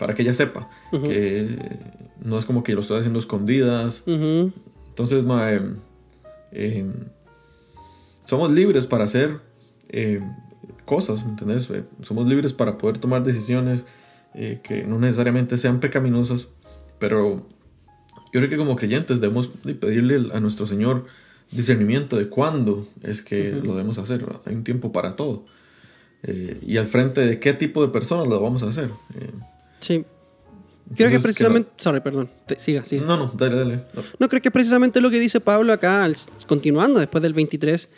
para que ella sepa que no es como que lo estoy haciendo escondidas. Ujú. Entonces, ma, em, em, somos libres para hacer em, cosas, ¿me entendés? Eh, somos libres para poder tomar decisiones eh, que no necesariamente sean pecaminosas, pero yo creo que como creyentes debemos de pedirle a nuestro Señor discernimiento de cuándo es que lo debemos hacer. Hay un tiempo para todo. Eh, y al frente de qué tipo de personas lo vamos a hacer. Eh, Sí. Creo que precisamente. Sorry, perdón. Te- siga, siga. No, no, dale, dale. No. No, creo que es precisamente lo que dice Pablo acá, continuando después del 23,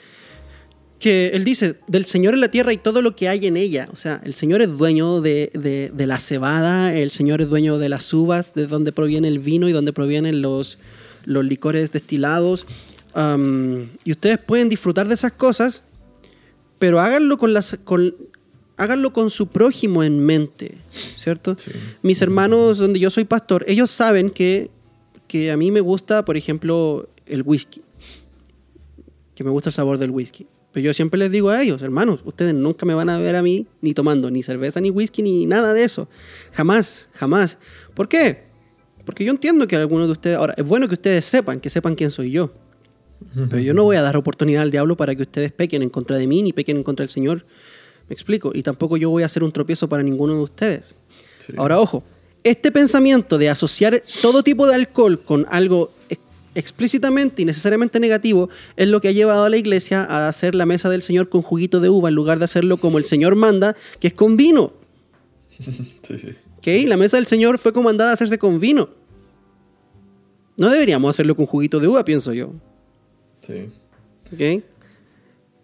que él dice, del Señor en la tierra y todo lo que hay en ella. O sea, el Señor es dueño de, de- de la cebada, el Señor es dueño de las uvas, de donde proviene el vino y donde provienen los, los licores destilados. Y ustedes pueden disfrutar de esas cosas, pero háganlo con, las, con, háganlo con su prójimo en mente, ¿cierto? Sí. Mis hermanos, donde yo soy pastor, ellos saben que, que a mí me gusta, por ejemplo, el whisky. Que me gusta el sabor del whisky. Pero yo siempre les digo a ellos, hermanos, ustedes nunca me van a ver a mí ni tomando ni cerveza, ni whisky, ni nada de eso. Jamás, jamás. ¿Por qué? Porque yo entiendo que algunos de ustedes... Ahora, es bueno que ustedes sepan, que sepan quién soy yo. Pero yo no voy a dar oportunidad al diablo para que ustedes pequen en contra de mí ni pequen en contra del Señor. Me explico. Y tampoco yo voy a hacer un tropiezo para ninguno de ustedes. Sí. Ahora, ojo, este pensamiento de asociar todo tipo de alcohol con algo ex- explícitamente y necesariamente negativo es lo que ha llevado a la iglesia a hacer la mesa del Señor con juguito de uva en lugar de hacerlo como el Señor manda, que es con vino. Sí, sí. ¿ok? La mesa del Señor fue comandada a hacerse con vino. No deberíamos hacerlo con juguito de uva, pienso yo. Sí. ¿ok?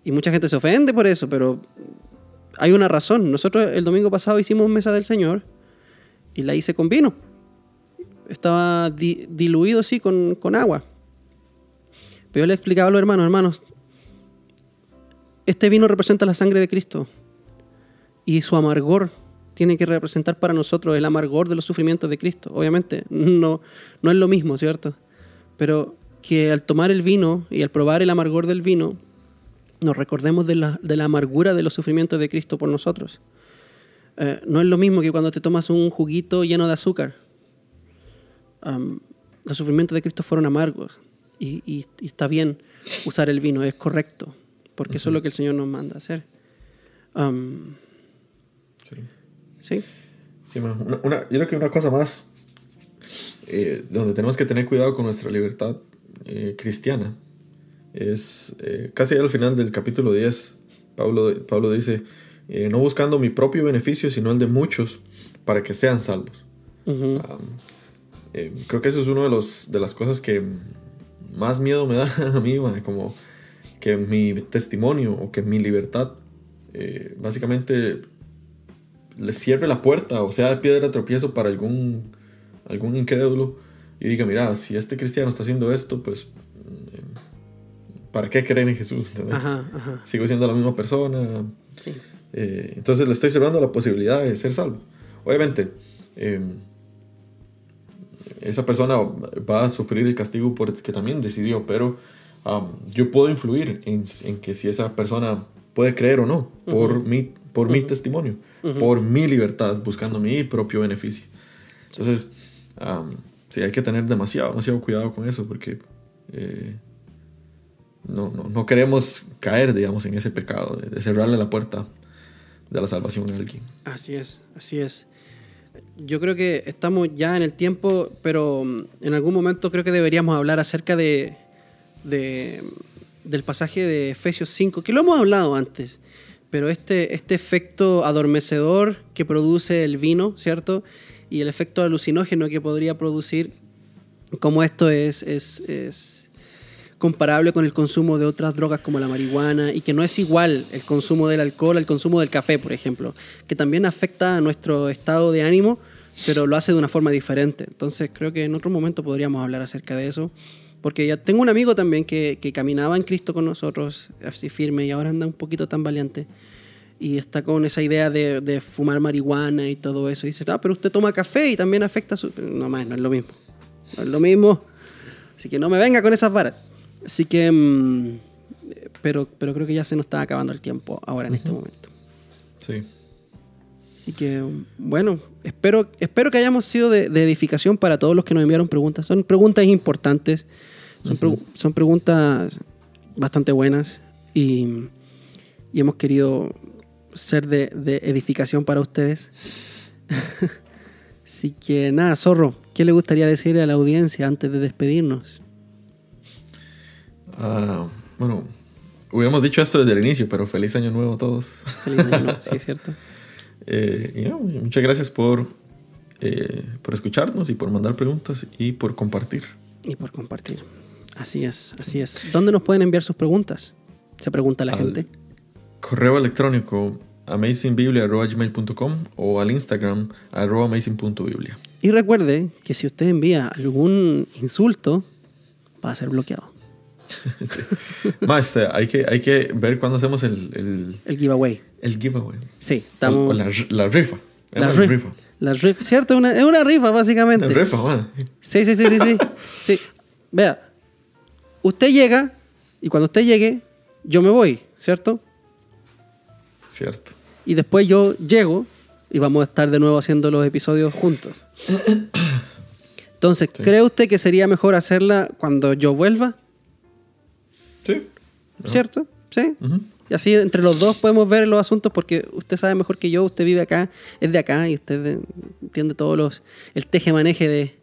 Y mucha gente se ofende por eso, pero hay una razón. Nosotros el domingo pasado hicimos mesa del Señor y la hice con vino. Estaba di- diluido así con, con agua. Pero yo le explicaba a los hermanos, hermanos, este vino representa la sangre de Cristo y su amargor tiene que representar para nosotros el amargor de los sufrimientos de Cristo. Obviamente, no, no es lo mismo, ¿cierto? Pero que al tomar el vino y al probar el amargor del vino, nos recordemos de la, de la amargura de los sufrimientos de Cristo por nosotros. Eh, no es lo mismo que cuando te tomas un juguito lleno de azúcar. Los sufrimientos de Cristo fueron amargos y, y- y está bien usar el vino, es correcto, porque eso es lo que el Señor nos manda hacer. Sí. ¿Sí? Sí, una- yo creo que una cosa más eh, donde tenemos que tener cuidado con nuestra libertad eh, cristiana es eh, casi al final del capítulo 10. Pablo, Pablo dice: eh, No buscando mi propio beneficio, sino el de muchos, para que sean salvos. Um, eh, creo que eso es una de, los, de las cosas que más miedo me da a mí, man, como que mi testimonio o que mi libertad básicamente le cierre la puerta o sea de piedra tropiezo para algún, algún incrédulo y diga, mira, si este cristiano está haciendo esto, pues, ¿para qué creer en Jesús? Ajá, ajá. Sigo siendo la misma persona. Sí. Eh, entonces le estoy cerrando la posibilidad de ser salvo. Obviamente, eh, esa persona va a sufrir el castigo porque también decidió, pero um, yo puedo influir en, en que si esa persona puede creer o no, por, mi, por mi testimonio, por mi libertad, buscando mi propio beneficio. Entonces, um, sí, hay que tener demasiado, demasiado cuidado con eso, porque eh, no, no, no queremos caer, digamos, en ese pecado, de, cerrarle la puerta de la salvación a alguien. Así es, así es. Yo creo que estamos ya en el tiempo, pero mm, en algún momento creo que deberíamos hablar acerca de, de- del pasaje de Efesios 5, que lo hemos hablado antes, pero este, este efecto adormecedor que produce el vino, ¿cierto? Y el efecto alucinógeno que podría producir, como esto es, es, es comparable con el consumo de otras drogas como la marihuana y que no es igual el consumo del alcohol al consumo del café, por ejemplo, que también afecta a nuestro estado de ánimo, pero lo hace de una forma diferente. Entonces creo que en otro momento podríamos hablar acerca de eso, porque ya tengo un amigo también que, que caminaba en Cristo con nosotros, así firme, y ahora anda un poquito tan valiente. Y está con esa idea de, de fumar marihuana y todo eso. Y dice, no, pero usted toma café y también afecta su... No más, no es lo mismo. No es lo mismo. Así que no me venga con esas varas. Así que, mm, pero, pero creo que ya se nos está acabando el tiempo ahora en este momento. Sí. Así que, bueno, espero, espero que hayamos sido de, de edificación para todos los que nos enviaron preguntas. Son preguntas importantes, son, pregu- son preguntas bastante buenas y, y hemos querido ser de, de edificación para ustedes. Así que nada, Zorro, ¿qué le gustaría decirle a la audiencia antes de despedirnos? Ah, bueno, hubiéramos dicho esto desde el inicio, pero feliz año nuevo a todos. Feliz año nuevo, sí, es cierto. Eh, muchas gracias por, eh, por escucharnos y por mandar preguntas y por compartir. Y por compartir. Así es, así es. ¿Dónde nos pueden enviar sus preguntas? Se pregunta la Al- gente. Correo electrónico amazingbiblia.com o al Instagram arroba amazing.biblia. Y recuerde que si usted envía algún insulto, va a ser bloqueado. Sí. Ma, este, hay, que, hay que ver cuándo hacemos el, el, El giveaway. el giveaway. Sí, estamos. o la, la rifa. la, rifa. la rifa. ¿Cierto? Una- es una rifa, básicamente. La rifa. Sí, sí, sí, sí, sí. Sí. Vea, usted llega y cuando usted llegue, yo me voy, ¿cierto? Cierto. Y después yo llego y vamos a estar de nuevo haciendo los episodios juntos. Entonces, Sí. ¿cree usted que sería mejor hacerla cuando yo vuelva? Sí. ¿Cierto? ¿Sí? Y así entre los dos podemos ver los asuntos porque usted sabe mejor que yo, usted vive acá, es de acá y usted de- entiende todos los el teje-maneje de,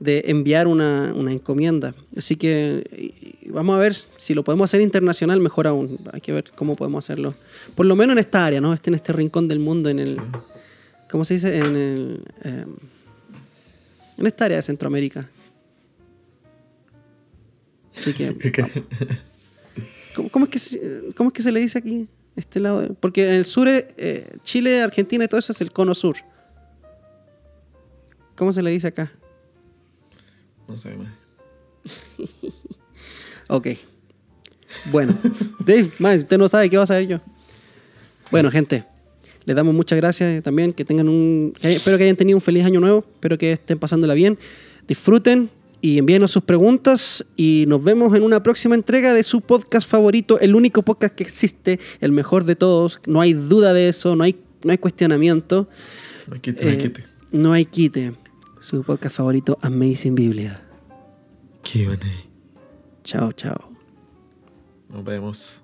de enviar una, una encomienda. Así que vamos a ver si lo podemos hacer internacional, mejor aún. Hay que ver cómo podemos hacerlo. Por lo menos en esta área, ¿no? Este, en este rincón del mundo, en el... ¿Cómo se dice? En el... eh, en esta área de Centroamérica. Así que... ¿Cómo, cómo es que se, ¿Cómo es que se le dice aquí? Este lado. Porque en el sur, eh, Chile, Argentina y todo eso es el cono sur. ¿Cómo se le dice acá? No sé, ma. Ok. Bueno, Dave, man, usted no sabe qué va a saber yo. Bueno, gente, les damos muchas gracias también. Que tengan un. que- espero que hayan tenido un feliz año nuevo. Espero que estén pasándola bien. Disfruten y envíenos sus preguntas. Y nos vemos en una próxima entrega de su podcast favorito, el único podcast que existe, el mejor de todos. No hay duda de eso, no hay, no hay cuestionamiento. No hay quite, no hay Eh, quite. no hay quite. Su podcast favorito, Amazing Biblia. Q&A. Chao, chao. Nos vemos.